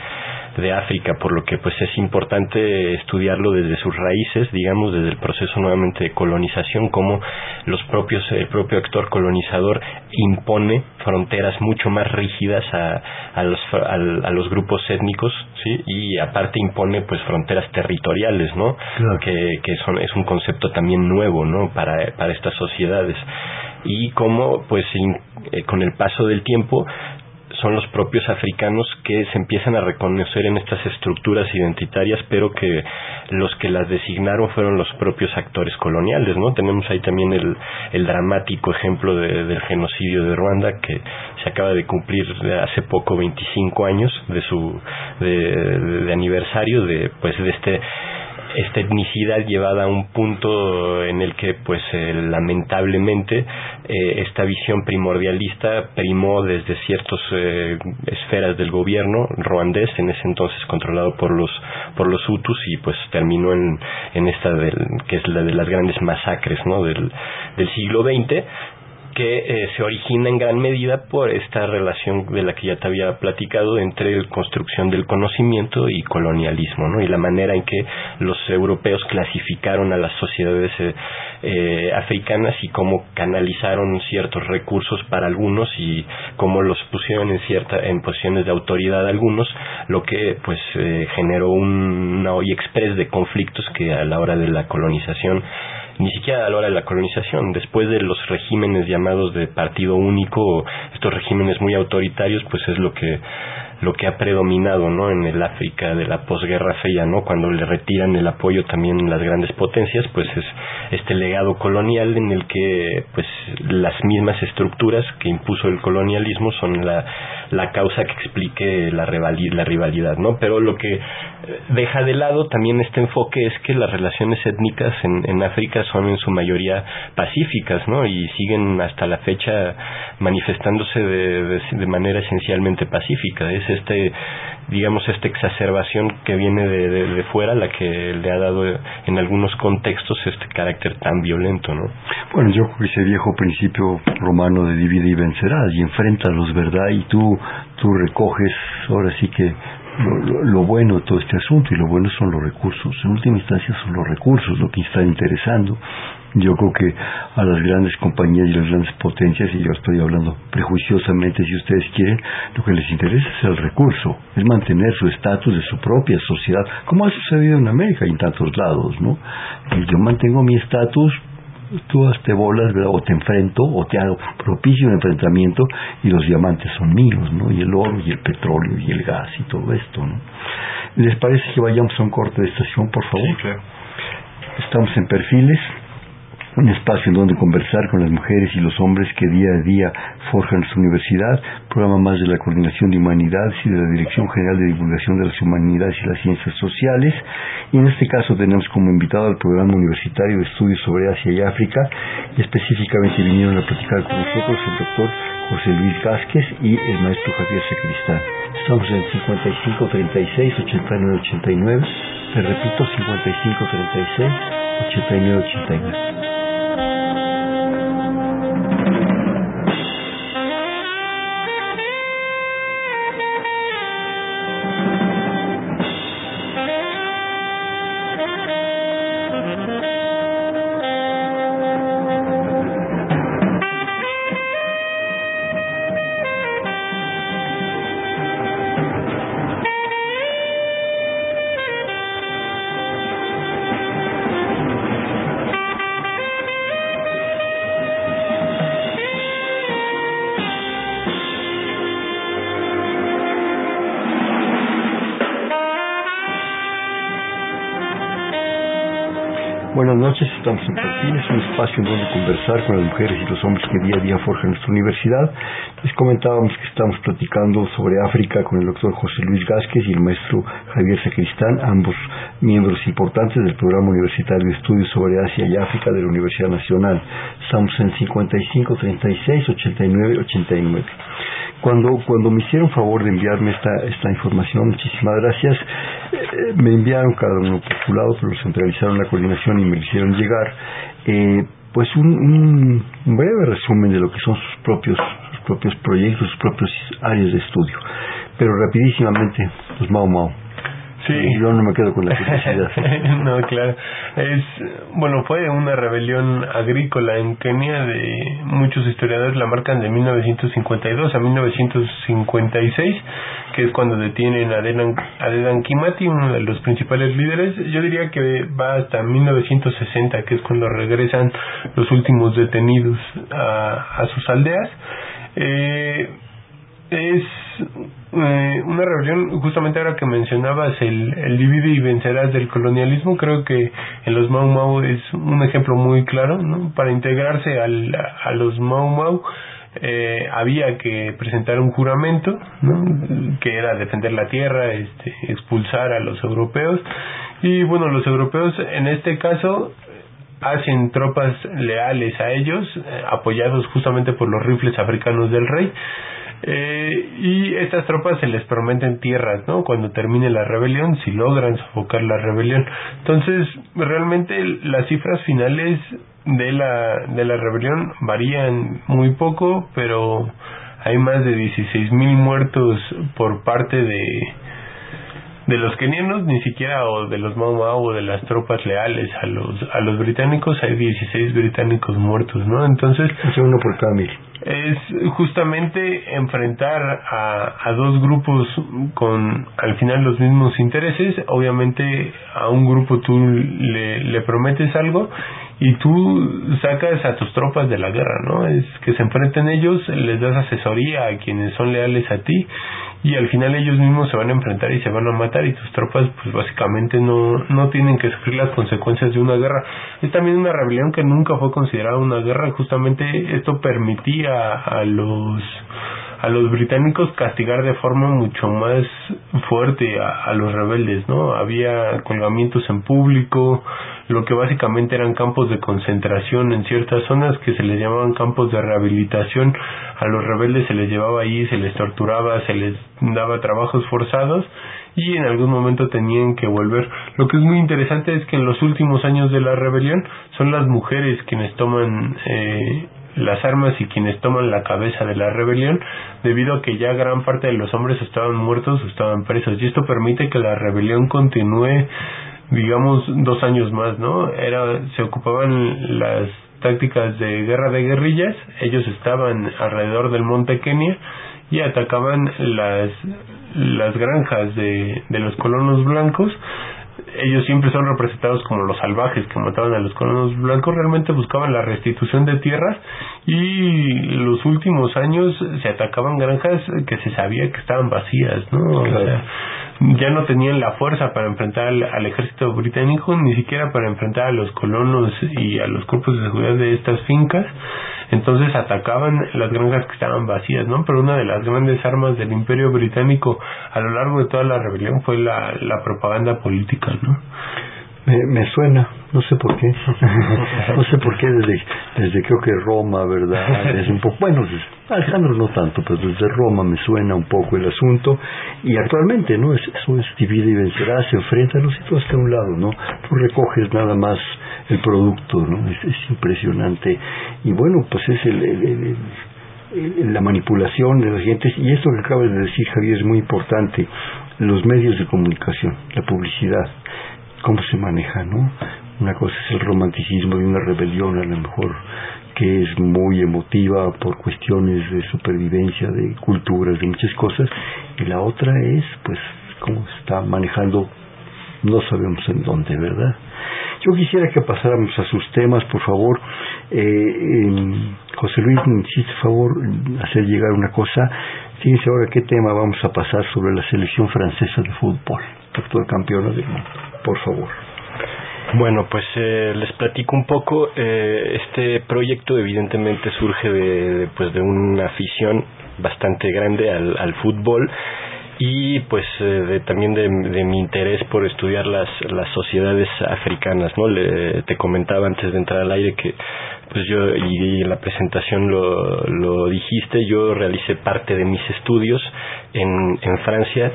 de África, por lo que pues es importante estudiarlo desde sus raíces, digamos, desde el proceso nuevamente de colonización, como los propios, el propio actor colonizador impone fronteras mucho más rígidas a, a, los, a, a los grupos étnicos, ¿sí? Y aparte impone pues fronteras territoriales, ¿no? Claro. Que, que son, es un concepto también nuevo, ¿no? Para, para estas sociedades. Y como pues in, eh, con el paso del tiempo son los propios africanos que se empiezan a reconocer en estas estructuras identitarias, pero que los que las designaron fueron los propios actores coloniales, ¿no? Tenemos ahí también el, el dramático ejemplo de, del genocidio de Ruanda que se acaba de cumplir hace poco 25 años de su de, de, de aniversario de pues de este esta etnicidad llevada a un punto en el que pues eh, lamentablemente eh, esta visión primordialista primó desde ciertas esferas del gobierno ruandés en ese entonces controlado por los por los hutus y pues terminó en, en esta del, que es la de las grandes masacres ¿no? del, del siglo XX que eh, se origina en gran medida por esta relación de la que ya te había platicado entre construcción del conocimiento y colonialismo, ¿no? Y la manera en que los europeos clasificaron a las sociedades eh, eh, africanas y cómo canalizaron ciertos recursos para algunos y cómo los pusieron en cierta en posiciones de autoridad algunos, lo que pues generó un, una olla express de conflictos que a la hora de la colonización ni siquiera a la hora de la colonización, después de los regímenes llamados de partido único, estos regímenes muy autoritarios, pues es lo que lo que ha predominado no en el África de la posguerra fría no cuando le retiran el apoyo también las grandes potencias pues es este legado colonial en el que pues las mismas estructuras que impuso el colonialismo son la, la causa que explique la, la rivalidad no pero lo que deja de lado también este enfoque es que las relaciones étnicas en, en África son en su mayoría pacíficas no y siguen hasta la fecha manifestándose de, de manera esencialmente pacífica. Es este digamos esta exacerbación que viene de, de, fuera la que le ha dado en algunos contextos este carácter tan violento no bueno yo creo que ese viejo principio romano de divide y vencerás y enfréntalos verdad y tú tú recoges ahora sí que lo, lo, bueno de todo este asunto y lo bueno son los recursos en última instancia son los recursos lo que está interesando yo creo que a las grandes compañías y las grandes potencias, y yo estoy hablando prejuiciosamente si ustedes quieren, lo que les interesa es el recurso, es mantener su estatus de su propia sociedad, como ha sucedido en América y en tantos lados, ¿no? Y yo mantengo mi estatus, tú te bolas, o te enfrento, o te hago propicio un enfrentamiento, y los diamantes son míos, ¿no? Y el oro, y el petróleo, y el gas, y todo esto, ¿no? ¿Les parece que vayamos a un corte de estación, por favor? Sí, claro. Estamos en perfiles un espacio en donde conversar con las mujeres y los hombres que día a día forjan su universidad, programa más de la Coordinación de Humanidades y de la Dirección General de Divulgación de las Humanidades y las Ciencias Sociales. Y en este caso tenemos como invitado al programa universitario de estudios sobre Asia y África, y específicamente vinieron a platicar con nosotros el doctor José Luis Vázquez y el maestro Javier Sacristán. Estamos en 5536 8989, te repito 5536 8989. Buenas noches, estamos en Perfiles, un espacio en donde conversar con las mujeres y los hombres que día a día forjan nuestra universidad. Les comentábamos que estamos platicando sobre África con el doctor José Luis Vázquez y el maestro Javier Sacristán, ambos miembros importantes del programa universitario de estudios sobre Asia y África de la Universidad Nacional. Estamos en 55 36 89 89 cuando cuando me hicieron favor de enviarme esta esta información muchísimas gracias eh, me enviaron cada uno pero centralizaron la coordinación y me hicieron llegar. Eh, pues un, un, breve resumen de lo que son sus propios sus propios proyectos sus propios áreas de estudio. Pero rapidísimamente pues Mao Mao Sí. Yo no me quedo con la curiosidad. no, claro. Es, bueno, fue una rebelión agrícola en Kenia de muchos historiadores la marcan de 1952 a 1956, que es cuando detienen a Dedan, a Dedan Kimati, uno de los principales líderes. Yo diría que va hasta 1960, que es cuando regresan los últimos detenidos a, a sus aldeas. Eh, es eh, una rebelión, justamente ahora que mencionabas el, el divide y vencerás del colonialismo, creo que en los Mau Mau es un ejemplo muy claro, ¿no? Para integrarse al, a los Mau Mau, eh, había que presentar un juramento, que era defender la tierra, este, expulsar a los europeos. Y bueno, los europeos en este caso hacen tropas leales a ellos, eh, apoyados justamente por los rifles africanos del rey. Eh, y estas tropas se les prometen tierras, ¿no? Cuando termine la rebelión, si logran sofocar la rebelión. Entonces, realmente las cifras finales de la, de la rebelión varían muy poco, pero hay más de 16 mil muertos por parte de, de los kenianos ni siquiera o de los Mau o de las tropas leales a los a los británicos hay 16 británicos muertos no entonces es uno por cada mil es justamente enfrentar a, a dos grupos con al final los mismos intereses. Obviamente a un grupo tú le, le prometes algo y tú sacas a tus tropas de la guerra, ¿no? Es que se enfrenten ellos, les das asesoría a quienes son leales a ti y al final ellos mismos se van a enfrentar y se van a matar y tus tropas pues básicamente no, no tienen que sufrir las consecuencias de una guerra. Es también una rebelión que nunca fue considerada una guerra, justamente esto permitía a los a los británicos castigar de forma mucho más fuerte a, a los rebeldes, ¿no? Había colgamientos en público, lo que básicamente eran campos de concentración en ciertas zonas que se les llamaban campos de rehabilitación. A los rebeldes se les llevaba ahí, se les torturaba, se les daba trabajos forzados y en algún momento tenían que volver. Lo que es muy interesante es que en los últimos años de la rebelión son las mujeres quienes toman eh, las armas y quienes toman la cabeza de la rebelión debido a que ya gran parte de los hombres estaban muertos o estaban presos. Y esto permite que la rebelión continúe digamos dos años más no era se ocupaban las tácticas de guerra de guerrillas ellos estaban alrededor del monte Kenia y atacaban las las granjas de, de los colonos blancos ellos siempre son representados como los salvajes que mataban a los colonos blancos, realmente buscaban la restitución de tierras y los últimos años se atacaban granjas que se sabía que estaban vacías, ¿no? O sea, ya no tenían la fuerza para enfrentar al, ejército británico, ni siquiera para enfrentar a los colonos y a los cuerpos de seguridad de estas fincas entonces atacaban las granjas que estaban vacías, ¿no? Pero una de las grandes armas del imperio británico a lo largo de toda la rebelión fue la, la propaganda política, ¿no? Me, me suena, no sé por qué, no sé por qué desde, desde creo que Roma, ¿verdad? Desde un poco, bueno, desde Alejandro no tanto, pero desde Roma me suena un poco el asunto y actualmente, ¿no? Es, eso es divide y vencerá, se enfrenta, no sé, todo está a un lado, ¿no? Tú recoges nada más el producto, ¿no? Es, es impresionante y bueno, pues es el, el, el la manipulación de las gentes y esto que acabas de decir Javier es muy importante los medios de comunicación la publicidad cómo se maneja, ¿no? Una cosa es el romanticismo de una rebelión, a lo mejor que es muy emotiva por cuestiones de supervivencia, de culturas, de muchas cosas, y la otra es, pues, cómo está manejando, no sabemos en dónde, ¿verdad? Yo quisiera que pasáramos a sus temas, por favor. Eh, José Luis, me hiciste favor hacer llegar una cosa. Fíjense ahora qué tema vamos a pasar sobre la selección francesa de fútbol, actual campeona del mundo por favor. Bueno, pues eh, les platico un poco. Eh, este proyecto evidentemente surge de, pues de una afición bastante grande al, al fútbol y pues eh, de, también de, mi interés por estudiar las, las sociedades africanas, ¿no? Le, te comentaba antes de entrar al aire que pues yo y, en la presentación lo, lo dijiste, yo realicé parte de mis estudios en, en Francia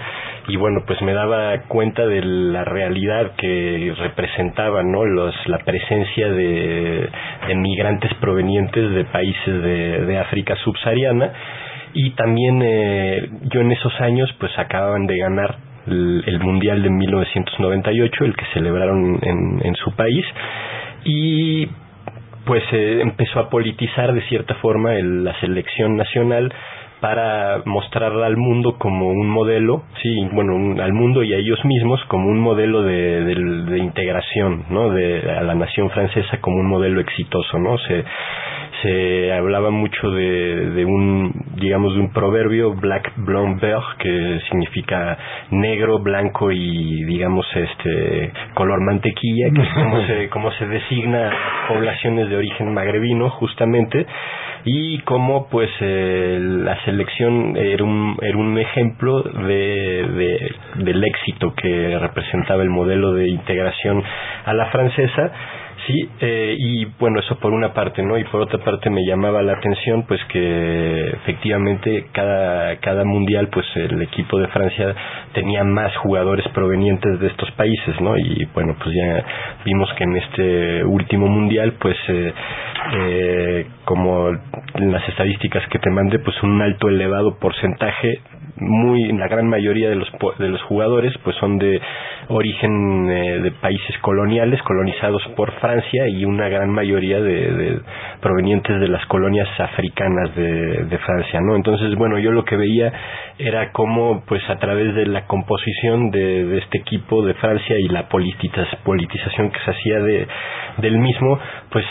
y bueno pues me daba cuenta de la realidad que representaba no los la presencia de, de migrantes provenientes de países de, de África subsahariana. Y también eh, yo en esos años pues acababan de ganar el, el mundial de 1998 el que celebraron en, en su país. Y pues eh, empezó a politizar de cierta forma el, la selección nacional para mostrarla al mundo como un modelo, sí, bueno, un, al mundo y a ellos mismos como un modelo de, de, de integración, ¿no? De, a la nación francesa como un modelo exitoso, ¿no? Se hablaba mucho de, de un, digamos, de un proverbio, black, blond, beurre, que significa negro, blanco y, digamos, este, color mantequilla, que es como se, como se designa poblaciones de origen magrebino, justamente, y cómo pues eh, la selección era un, era un ejemplo de, del éxito que representaba el modelo de integración a la francesa Sí, eh, y bueno, eso por una parte, ¿no? Y por otra parte me llamaba la atención, pues que efectivamente cada, cada mundial, pues el equipo de Francia tenía más jugadores provenientes de estos países, ¿no? Y bueno, pues ya vimos que en este último mundial, pues eh, eh, como en las estadísticas que te mandé, pues un alto elevado porcentaje muy la gran mayoría de los de los jugadores pues son de origen eh, de países coloniales colonizados por Francia y una gran mayoría de, provenientes de las colonias africanas de, de, Francia no entonces bueno yo lo que veía era cómo pues a través de la composición de, de este equipo de Francia y la politización que se hacía de del mismo pues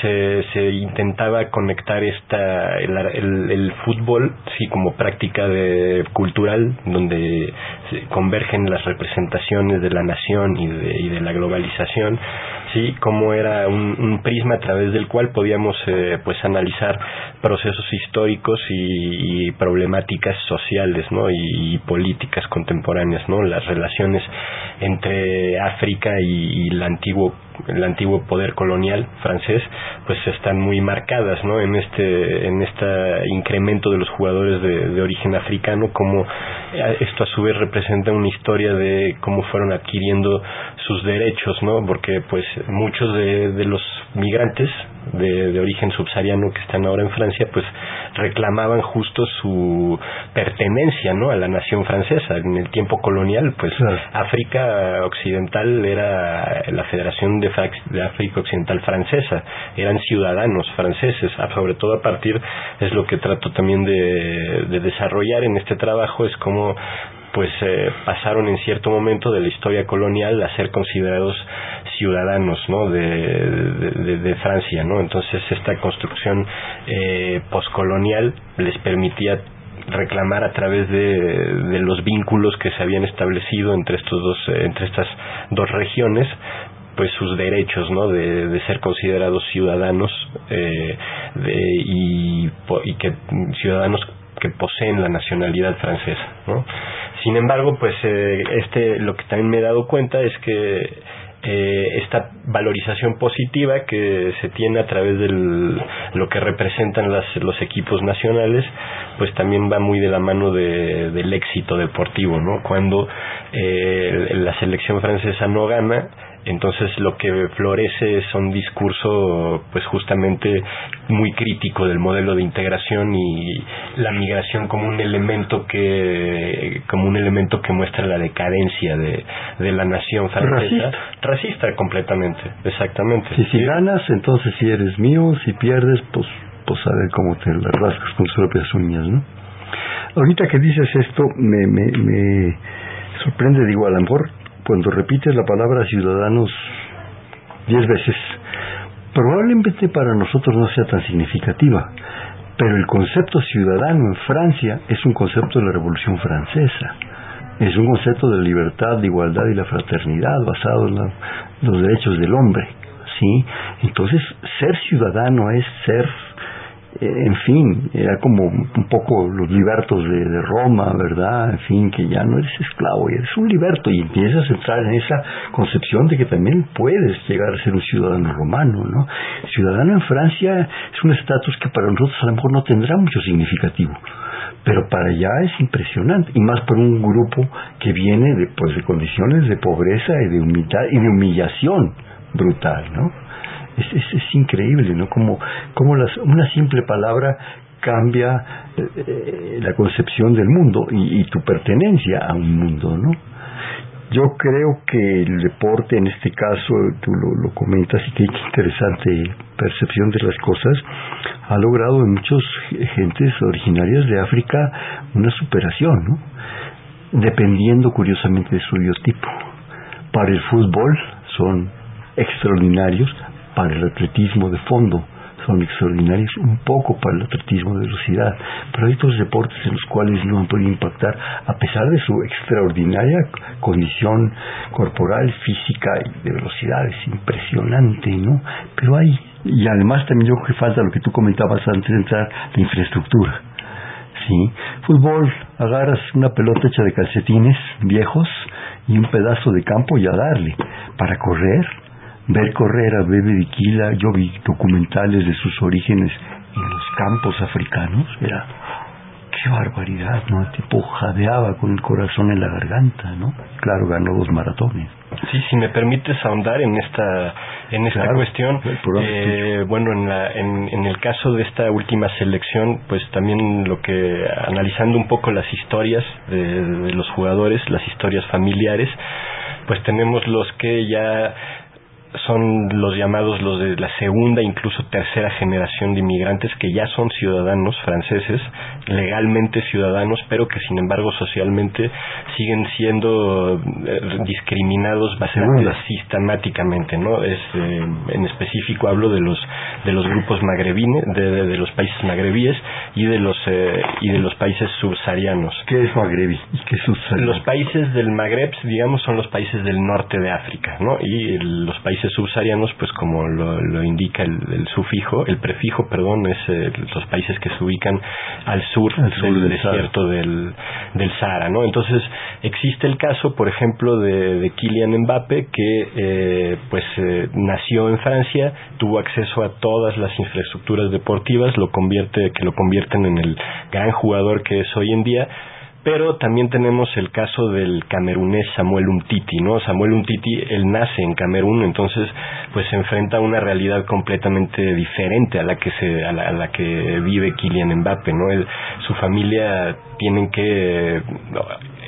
se intentaba conectar esta el, el, fútbol sí como práctica de cultural donde se convergen las representaciones de la nación y de, y de la globalización sí como era un, un, prisma a través del cual podíamos eh, pues analizar procesos históricos y, y problemáticas sociales no y, y, políticas contemporáneas no las relaciones entre África y, y el antiguo el antiguo poder colonial francés pues están muy marcadas no en este en este incremento de los jugadores de, origen africano como eh, esto a su vez representa una historia de cómo fueron adquiriendo sus derechos no porque pues muchos de los migrantes de, de, origen subsahariano que están ahora en Francia pues reclamaban justo su pertenencia no a la nación francesa. En el tiempo colonial pues África occidental era la Federación de, de África occidental francesa. Eran ciudadanos franceses. Sobre todo a partir es lo que trato también de, de desarrollar en este trabajo es como pues eh, pasaron en cierto momento de la historia colonial a ser considerados ciudadanos ¿no? de, Francia ¿no? entonces esta construcción eh, poscolonial les permitía reclamar a través de, de, los vínculos que se habían establecido entre estos dos entre estas dos regiones pues sus derechos no de, de ser considerados ciudadanos eh, de, y, y que ciudadanos que poseen la nacionalidad francesa ¿no? Sin embargo pues eh, este lo que también me he dado cuenta es que eh, esta valorización positiva que se tiene a través de lo que representan las, los equipos nacionales, pues también va muy de la mano de, del éxito deportivo, ¿no? Cuando eh, la selección francesa no gana, entonces lo que florece es un discurso pues justamente muy crítico del modelo de integración y la migración como un elemento que como un elemento que muestra la decadencia de, de la nación francesa. Racista, racista completamente exactamente. Si, si ganas entonces si eres mío si pierdes pues pues a ver cómo te las rascas con tus propias uñas no ahorita que dices esto me, me, me sorprende digo a lo mejor cuando repites la palabra ciudadanos diez veces, probablemente para nosotros no sea tan significativa, pero el concepto ciudadano en Francia es un concepto de la Revolución Francesa. Es un concepto de libertad, de igualdad y la fraternidad basado en los derechos del hombre. ¿sí? Entonces, ser ciudadano es ser en fin, era como un poco los libertos de, de, Roma, ¿verdad? En fin, que ya no eres esclavo, eres un liberto y empiezas a entrar en esa concepción de que también puedes llegar a ser un ciudadano romano, ¿no? Ciudadano en Francia es un estatus que para nosotros a lo mejor no tendrá mucho significativo, pero para allá es impresionante, y más por un grupo que viene de, pues, de condiciones de pobreza y de humildad y de humillación brutal, ¿no? Es, es, increíble, ¿no? Como, como las, una simple palabra cambia eh, la concepción del mundo y, y, tu pertenencia a un mundo, ¿no? Yo creo que el deporte, en este caso, tú lo, lo comentas y qué interesante percepción de las cosas, ha logrado en muchas gentes originarias de África una superación, ¿no? Dependiendo curiosamente de su biotipo. Para el fútbol son extraordinarios, para el atletismo de fondo son extraordinarios, un poco para el atletismo de velocidad, pero hay otros deportes en los cuales no han podido impactar a pesar de su extraordinaria condición corporal, física y de velocidad, es impresionante, ¿no? Pero hay Y además también yo creo que falta lo que tú comentabas antes de entrar, la infraestructura. ¿sí? Fútbol, agarras una pelota hecha de calcetines viejos y un pedazo de campo y a darle. Para correr, ver correr a Bebe Diquila, yo vi documentales de sus orígenes en los campos africanos, era qué barbaridad, ¿no? El tipo jadeaba con el corazón en la garganta, ¿no? Claro, ganó dos maratones. Sí, si me permites ahondar en esta en esta cuestión, eh, bueno, en, la, en, en, el caso de esta última selección, pues también lo que analizando un poco las historias de, de los jugadores, las historias familiares, pues tenemos los que ya son los llamados los de la segunda, incluso tercera generación de inmigrantes que ya son ciudadanos franceses, legalmente ciudadanos, pero que sin embargo socialmente siguen siendo eh, discriminados bastante sistemáticamente, ¿no? Es, eh, en específico hablo de los de los grupos magrebines, de, de, los países magrebíes y de los eh, y de los países subsaharianos. ¿Qué es magrebí qué es Los países del Magreb, digamos, son los países del norte de África, ¿no? Y los países subsaharianos, pues como lo, indica el, sufijo, el prefijo, perdón, es eh, los países que se ubican al sur, del, desierto del, del Sahara, ¿no? Entonces existe el caso, por ejemplo, de, de Kylian Mbappe que eh, pues eh, nació en Francia, tuvo acceso a todas las infraestructuras deportivas, lo convierte, que lo convierten en el gran jugador que es hoy en día pero también tenemos el caso del camerunés Samuel Umtiti, ¿no? Samuel Umtiti, él nace en Camerún, entonces pues se enfrenta a una realidad completamente diferente a la que se a la, que vive Kylian Mbappe, ¿no? su familia tienen que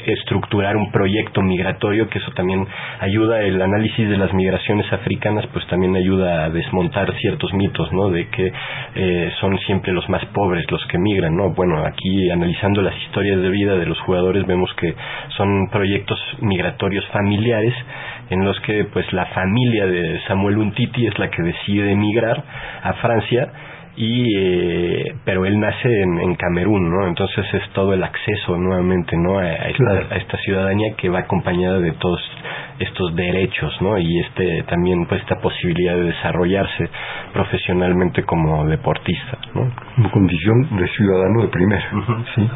estructurar un proyecto migratorio, que eso también ayuda, el análisis de las migraciones africanas, pues también ayuda a desmontar ciertos mitos, ¿no? De que eh, son siempre los más pobres los que migran, ¿no? Bueno, aquí analizando las historias de vida de los jugadores vemos que son proyectos migratorios familiares en los que pues la familia de Samuel Untiti es la que decide emigrar a Francia y eh, pero él nace en, en, Camerún no entonces es todo el acceso nuevamente no a, esta, a, esta, ciudadanía que va acompañada de todos estos derechos no y este también pues esta posibilidad de desarrollarse profesionalmente como deportista no como condición de ciudadano de primera sí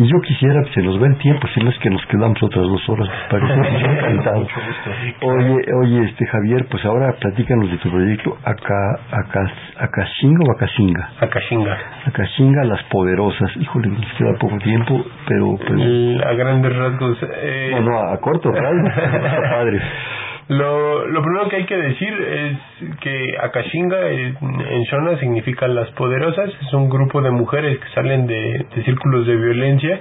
y yo quisiera, se nos va el tiempo, si no es que nos quedamos otras dos horas, parece Oye, oye, este Javier, pues ahora platícanos de tu proyecto acá, acá, Acashinga o Acasinga. Acashinga. Acashinga, las poderosas. Híjole, nos queda poco tiempo, pero... a grandes rasgos... Eh... No, no, a corto plazo, padre. Lo, lo primero que hay que decir es que Akashinga en Shona significa las poderosas, es un grupo de mujeres que salen de, de círculos de violencia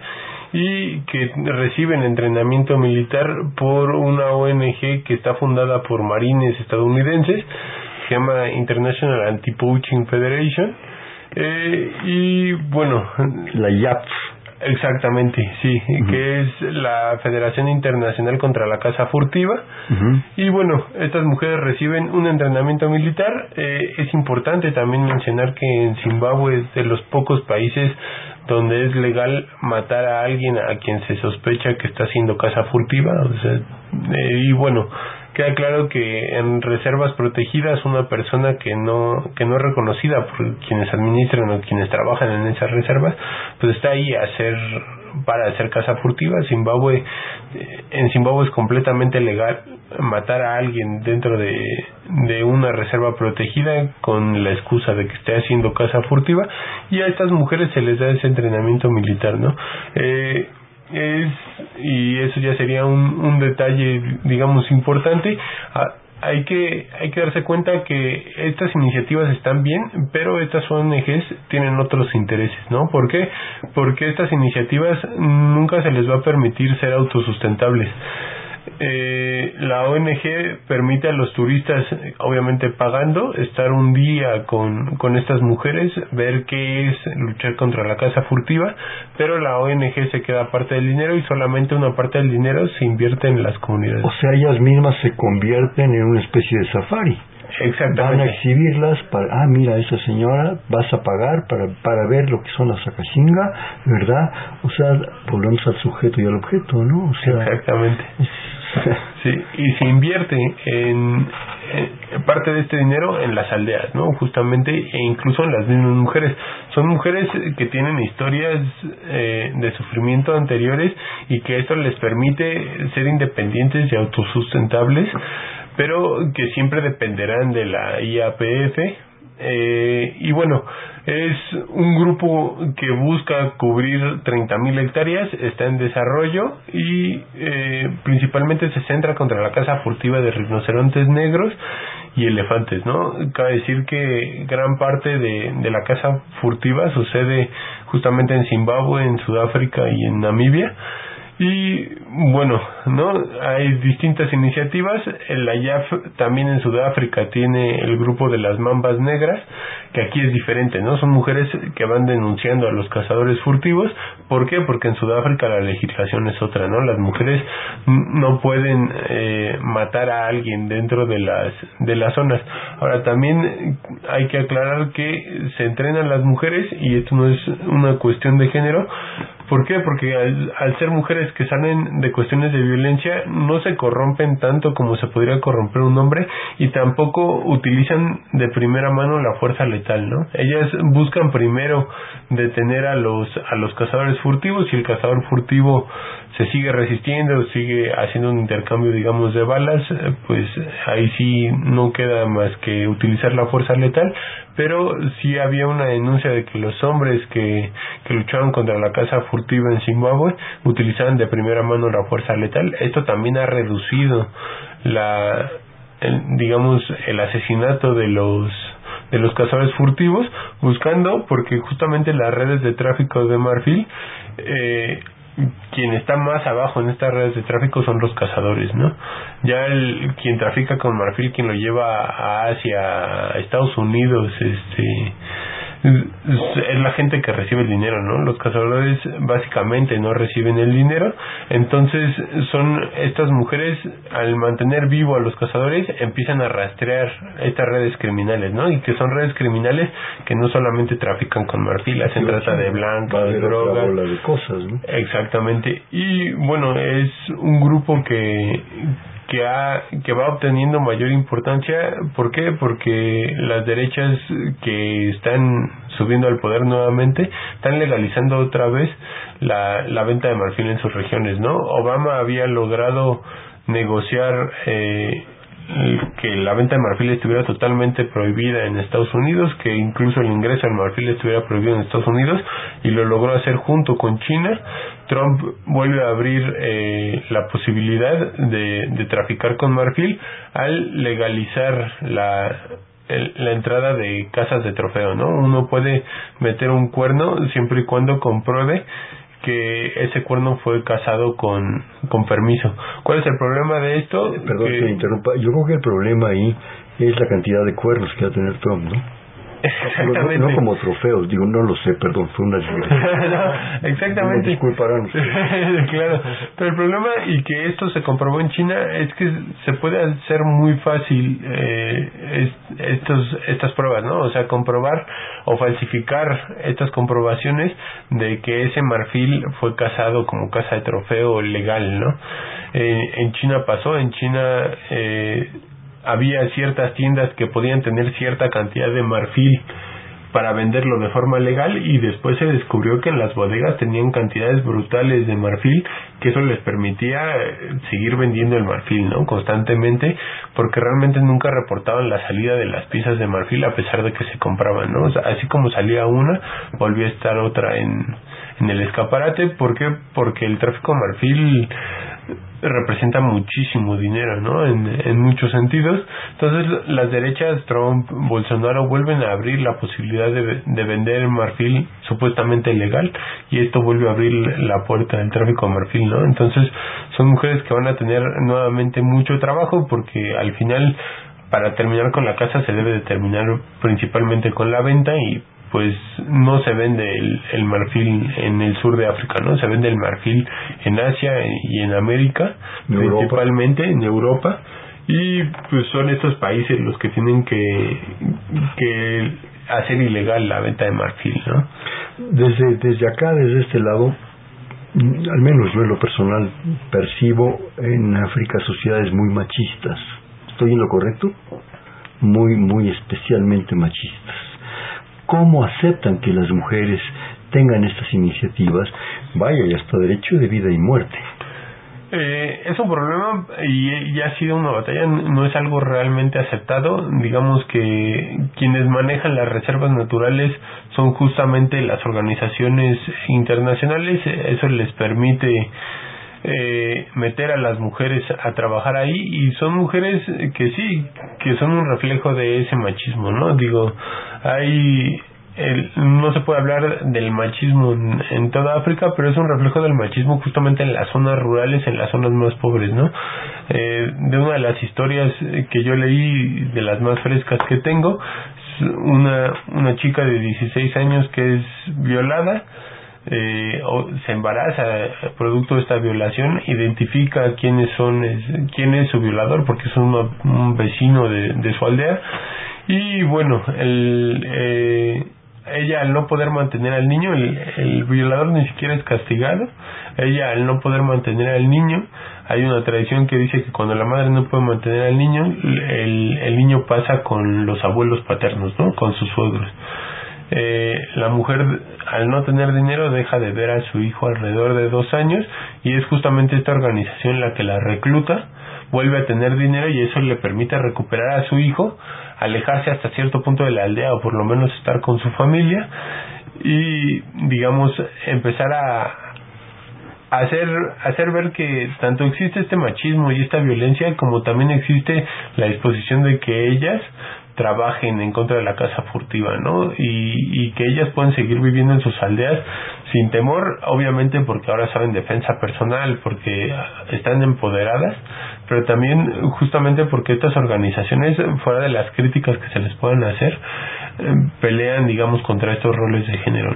y que reciben entrenamiento militar por una ONG que está fundada por marines estadounidenses, se llama International Anti-Poaching Federation. Eh, y bueno, la IAPF Exactamente, sí, que es la Federación Internacional contra la Caza Furtiva. Y bueno, estas mujeres reciben un entrenamiento militar. Eh, es importante también mencionar que en Zimbabue es de los pocos países donde es legal matar a alguien a quien se sospecha que está haciendo caza furtiva. O sea, eh, y bueno, queda claro que en reservas protegidas una persona que no que no es reconocida por quienes administran o quienes trabajan en esas reservas pues está ahí hacer para hacer caza furtiva. Zimbabue eh, en Zimbabue es completamente legal matar a alguien dentro de, de una reserva protegida con la excusa de que esté haciendo caza furtiva. Y a estas mujeres se les da ese entrenamiento militar no eh, es y eso ya sería un, un detalle digamos importante hay que hay que darse cuenta que estas iniciativas están bien pero estas ONGs tienen otros intereses no ¿por qué? porque estas iniciativas nunca se les va a permitir ser autosustentables eh, la ONG permite a los turistas, obviamente pagando, estar un día con, con estas mujeres, ver qué es luchar contra la casa furtiva, pero la ONG se queda parte del dinero y solamente una parte del dinero se invierte en las comunidades. O sea, ellas mismas se convierten en una especie de safari. Exactamente. Van a exhibirlas para, ah, mira, esa señora, vas a pagar para, para ver lo que son las acachinga, ¿verdad? O sea, volvemos al sujeto y al objeto, ¿no? O sea, Exactamente sí, y se invierte en, parte de este dinero en las aldeas, ¿no? Justamente, e incluso en las mismas mujeres. Son mujeres que tienen historias eh, de sufrimiento anteriores y que esto les permite ser independientes y autosustentables, pero que siempre dependerán de la IAPF eh, y bueno, es un grupo que busca cubrir 30.000 hectáreas, está en desarrollo y eh, principalmente se centra contra la caza furtiva de rinocerontes negros y elefantes, ¿no? Cabe decir que gran parte de, de la caza furtiva sucede justamente en Zimbabue, en Sudáfrica y en Namibia y bueno, ¿no? Hay distintas iniciativas. La IAF también en Sudáfrica tiene el grupo de las mambas negras, que aquí es diferente, ¿no? Son mujeres que van denunciando a los cazadores furtivos. ¿Por qué? Porque en Sudáfrica la legislación es otra, ¿no? Las mujeres no pueden eh, matar a alguien dentro de las de las zonas. Ahora también hay que aclarar que se entrenan las mujeres y esto no es una cuestión de género. ¿Por qué? Porque al, al ser mujeres que salen de cuestiones de violencia no se corrompen tanto como se podría corromper un hombre y tampoco utilizan de primera mano la fuerza letal, ¿no? Ellas buscan primero detener a los a los cazadores furtivos y el cazador furtivo se sigue resistiendo, sigue haciendo un intercambio, digamos, de balas, pues ahí sí no queda más que utilizar la fuerza letal, pero sí había una denuncia de que los hombres que, que lucharon contra la caza furtiva en Zimbabue utilizaban de primera mano la fuerza letal. Esto también ha reducido la, digamos, el asesinato de los de los cazadores furtivos buscando porque justamente las redes de tráfico de marfil eh, quien está más abajo en estas redes de tráfico son los cazadores, ¿no? Ya el, quien trafica con marfil, quien lo lleva a Asia, a Estados Unidos, este, es la gente que recibe el dinero, ¿no? Los cazadores básicamente no reciben el dinero, entonces son estas mujeres al mantener vivo a los cazadores empiezan a rastrear estas redes criminales, ¿no? Y que son redes criminales que no solamente trafican con marfil, hacen trata de blanca, de droga, de cosas, ¿no? Exactamente. Y bueno, es un grupo que que, ha, que va obteniendo mayor importancia. ¿Por qué? Porque las derechas que están subiendo al poder nuevamente están legalizando otra vez la, la venta de marfil en sus regiones, ¿no? Obama había logrado negociar eh, que la venta de marfil estuviera totalmente prohibida en Estados Unidos, que incluso el ingreso al marfil estuviera prohibido en Estados Unidos y lo logró hacer junto con China. Trump vuelve a abrir eh, la posibilidad de, de traficar con marfil al legalizar la, la entrada de casas de trofeo, ¿no? Uno puede meter un cuerno siempre y cuando compruebe que ese cuerno fue casado con, con permiso. ¿Cuál es el problema de esto? Perdón que... interrumpa. Yo creo que el problema ahí es la cantidad de cuernos que va a tener Trump, ¿no? Exactamente. No, como trofeos, digo, no lo sé, perdón, fue una no, Exactamente. disculparán claro, pero el problema, y que esto se comprobó en China, es que se puede hacer muy fácil eh, estos, estas pruebas, ¿no? O sea, comprobar o falsificar estas comprobaciones de que ese marfil fue casado como casa de trofeo legal, ¿no? Eh, en China pasó, en China... Eh, había ciertas tiendas que podían tener cierta cantidad de marfil para venderlo de forma legal y después se descubrió que en las bodegas tenían cantidades brutales de marfil que eso les permitía eh, seguir vendiendo el marfil, ¿no? Constantemente porque realmente nunca reportaban la salida de las piezas de marfil a pesar de que se compraban, ¿no? así como salía una, volvía a estar otra en, en el escaparate, ¿por qué? Porque el tráfico de marfil representa muchísimo dinero, ¿no? En, muchos sentidos. Entonces, las derechas, Trump, Bolsonaro, vuelven a abrir la posibilidad de, de vender marfil supuestamente legal y esto vuelve a abrir la puerta del tráfico de marfil, ¿no? Entonces, son mujeres que van a tener nuevamente mucho trabajo porque al final para terminar con la casa se debe de terminar principalmente con la venta y pues no se vende el, marfil en el sur de África, ¿no? Se vende el marfil en Asia y en América, principalmente en Europa, y pues son estos países los que tienen que, que hacer ilegal la venta de marfil, ¿no? Desde, desde acá, desde este lado, mm, al menos yo en lo personal percibo en África sociedades muy machistas. ¿Estoy en lo correcto? Muy, muy especialmente machistas. ¿Cómo aceptan que las mujeres tengan estas iniciativas? Vaya, y hasta derecho de vida y muerte. Eh, es un problema y ya ha sido una batalla, no es algo realmente aceptado. Digamos que quienes manejan las reservas naturales son justamente las organizaciones internacionales, eso les permite eh, meter a las mujeres a trabajar ahí y son mujeres que sí, que son un reflejo de ese machismo, ¿no? Digo, hay no se puede hablar del machismo en, toda África, pero es un reflejo del machismo justamente en las zonas rurales, en las zonas más pobres, ¿no? Eh, de una de las historias que yo leí, de las más frescas que tengo, una, una chica de 16 años que es violada, eh, se embaraza producto de esta violación, identifica quiénes son, quién es su violador, porque es un, un vecino de, de su aldea, y bueno, el, eh, ella al no poder mantener al niño, el, violador ni siquiera es castigado, ella al no poder mantener al niño, hay una tradición que dice que cuando la madre no puede mantener al niño, el, el niño pasa con los abuelos paternos, ¿no? Con sus suegros. Eh, la mujer al no tener dinero deja de ver a su hijo alrededor de dos años y es justamente esta organización la que la recluta, vuelve a tener dinero y eso le permite recuperar a su hijo alejarse hasta cierto punto de la aldea o por lo menos estar con su familia y digamos empezar a hacer hacer ver que tanto existe este machismo y esta violencia como también existe la disposición de que ellas trabajen en contra de la casa furtiva, ¿no? Y, que ellas puedan seguir viviendo en sus aldeas sin temor, obviamente porque ahora saben defensa personal, porque están empoderadas, pero también justamente porque estas organizaciones, fuera de las críticas que se les puedan hacer, eh, pelean, digamos, contra estos roles de género.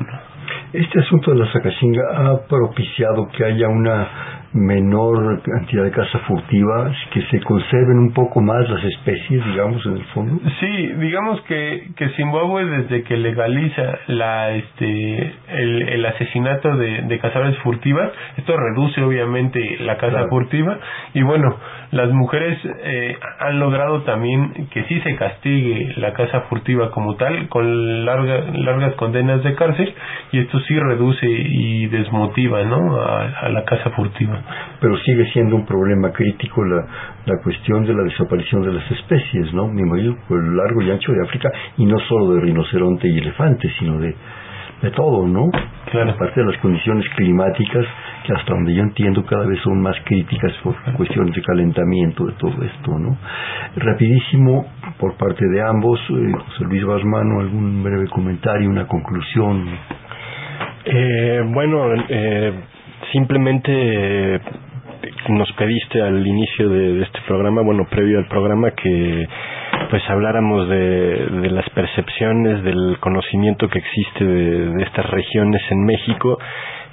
Este asunto de la Sacachinga ha propiciado que haya una menor cantidad de caza furtiva, que se conserven un poco más las especies, digamos, en el fondo? Sí, digamos que, que Zimbabue desde que legaliza la este el, el asesinato de, de cazadores furtivas, esto reduce obviamente la caza furtiva y bueno, las mujeres eh, han logrado también que sí se castigue la caza furtiva como tal con largas largas condenas de cárcel y esto sí reduce y desmotiva ¿no? a, a la caza furtiva pero sigue siendo un problema crítico la, la cuestión de la desaparición de las especies, ¿no? Me imagino por el largo y ancho de África, y no solo de rinoceronte y elefante, sino de, de todo, ¿no? Claro. Aparte de las condiciones climáticas, que hasta donde yo entiendo cada vez son más críticas por cuestiones de calentamiento, de todo esto, ¿no? Rapidísimo, por parte de ambos, eh, José Luis Basmano, algún breve comentario, una conclusión. Eh, bueno, eh, simplemente eh, nos pediste al inicio de, este programa, bueno, previo al programa, que pues habláramos de, de las percepciones, del conocimiento que existe de, estas regiones en México.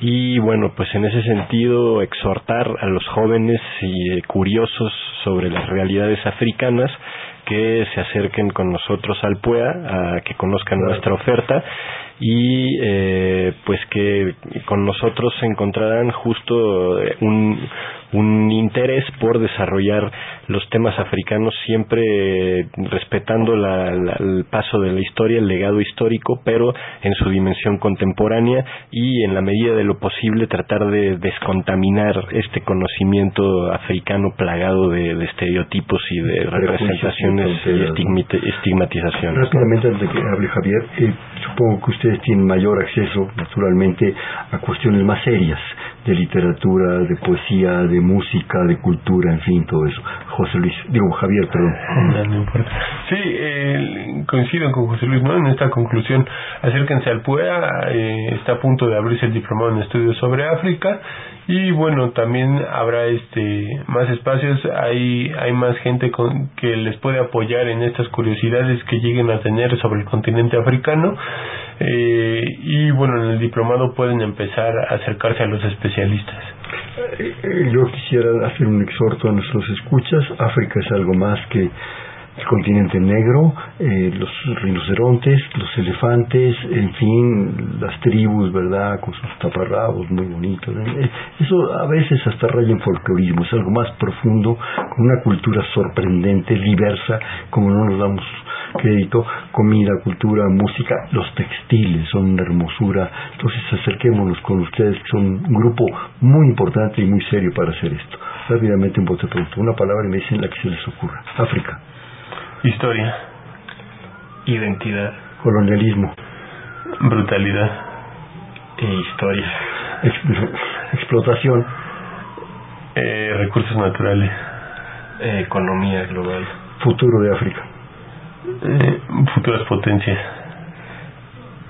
Y bueno, pues en ese sentido exhortar a los jóvenes y eh, curiosos sobre las realidades africanas que se acerquen con nosotros al PUEA, a que conozcan nuestra oferta y eh, pues que con nosotros se encontrarán justo eh, un, un interés por desarrollar los temas africanos siempre respetando la, el paso de la historia, el legado histórico, pero en su dimensión contemporánea y en la medida de lo posible tratar de descontaminar este conocimiento africano plagado de, estereotipos y de representaciones y estigmatizaciones. Rápidamente, antes de que hable Javier, eh, supongo que ustedes tienen mayor acceso, naturalmente, a cuestiones más serias de literatura, de poesía, de música, de cultura, en fin, todo eso. José Luis, digo Javier, perdón. No, importa. Sí, eh, coincido con José Luis, ¿no? En esta conclusión, acérquense al PUEA, eh, está a punto de abrirse el diplomado en estudios sobre África y bueno, también habrá este más espacios, hay hay más gente con, que les puede apoyar en estas curiosidades que lleguen a tener sobre el continente africano. Eh, y bueno, en el diplomado pueden empezar a acercarse a los especialistas. Eh, yo quisiera hacer un exhorto a nuestros escuchas. África es algo más que el continente negro, eh, los rinocerontes, los elefantes, en fin, las tribus, ¿verdad? Con sus taparrabos muy bonitos. Eh, eso a veces hasta raya en folclorismo, es algo más profundo, con una cultura sorprendente, diversa, como no nos damos crédito, comida, cultura, música, los textiles son una hermosura. Entonces acerquémonos con ustedes, que son un grupo muy importante y muy serio para hacer esto. Rápidamente un bote pronto, una palabra y me dicen la que se les ocurra. África. Historia. Identidad. Colonialismo. Brutalidad. E historia. explotación. Eh, recursos naturales. economía global. Futuro de África. Eh, futuras potencias.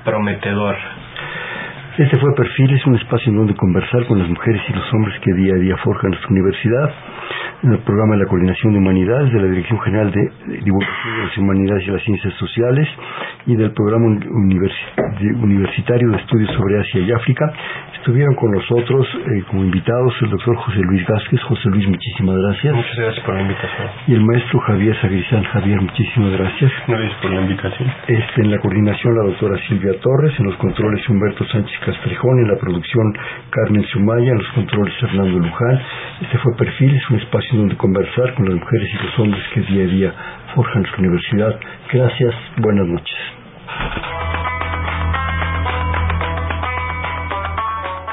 Prometedor. Este fue Perfil, es un espacio en donde conversar con las mujeres y los hombres que día a día forjan nuestra universidad en el programa de la Coordinación de Humanidades de la Dirección General de Divulgación de las Humanidades y las Ciencias Sociales y del Programa Universitario de Estudios sobre Asia y África. Estuvieron con nosotros eh, como invitados el doctor José Luis Vázquez. José Luis, muchísimas gracias. Muchas gracias por la invitación. Y el maestro Javier Sagrizán. Javier, muchísimas gracias. Gracias por la invitación. Este, en la coordinación la doctora Silvia Torres, en los controles Humberto Sánchez Castrejón, en la producción Carmen Sumaya, en los controles Fernando Luján. Este fue Perfil, es un espacio donde conversar con las mujeres y los hombres que día a día forjan su universidad. Gracias, buenas noches.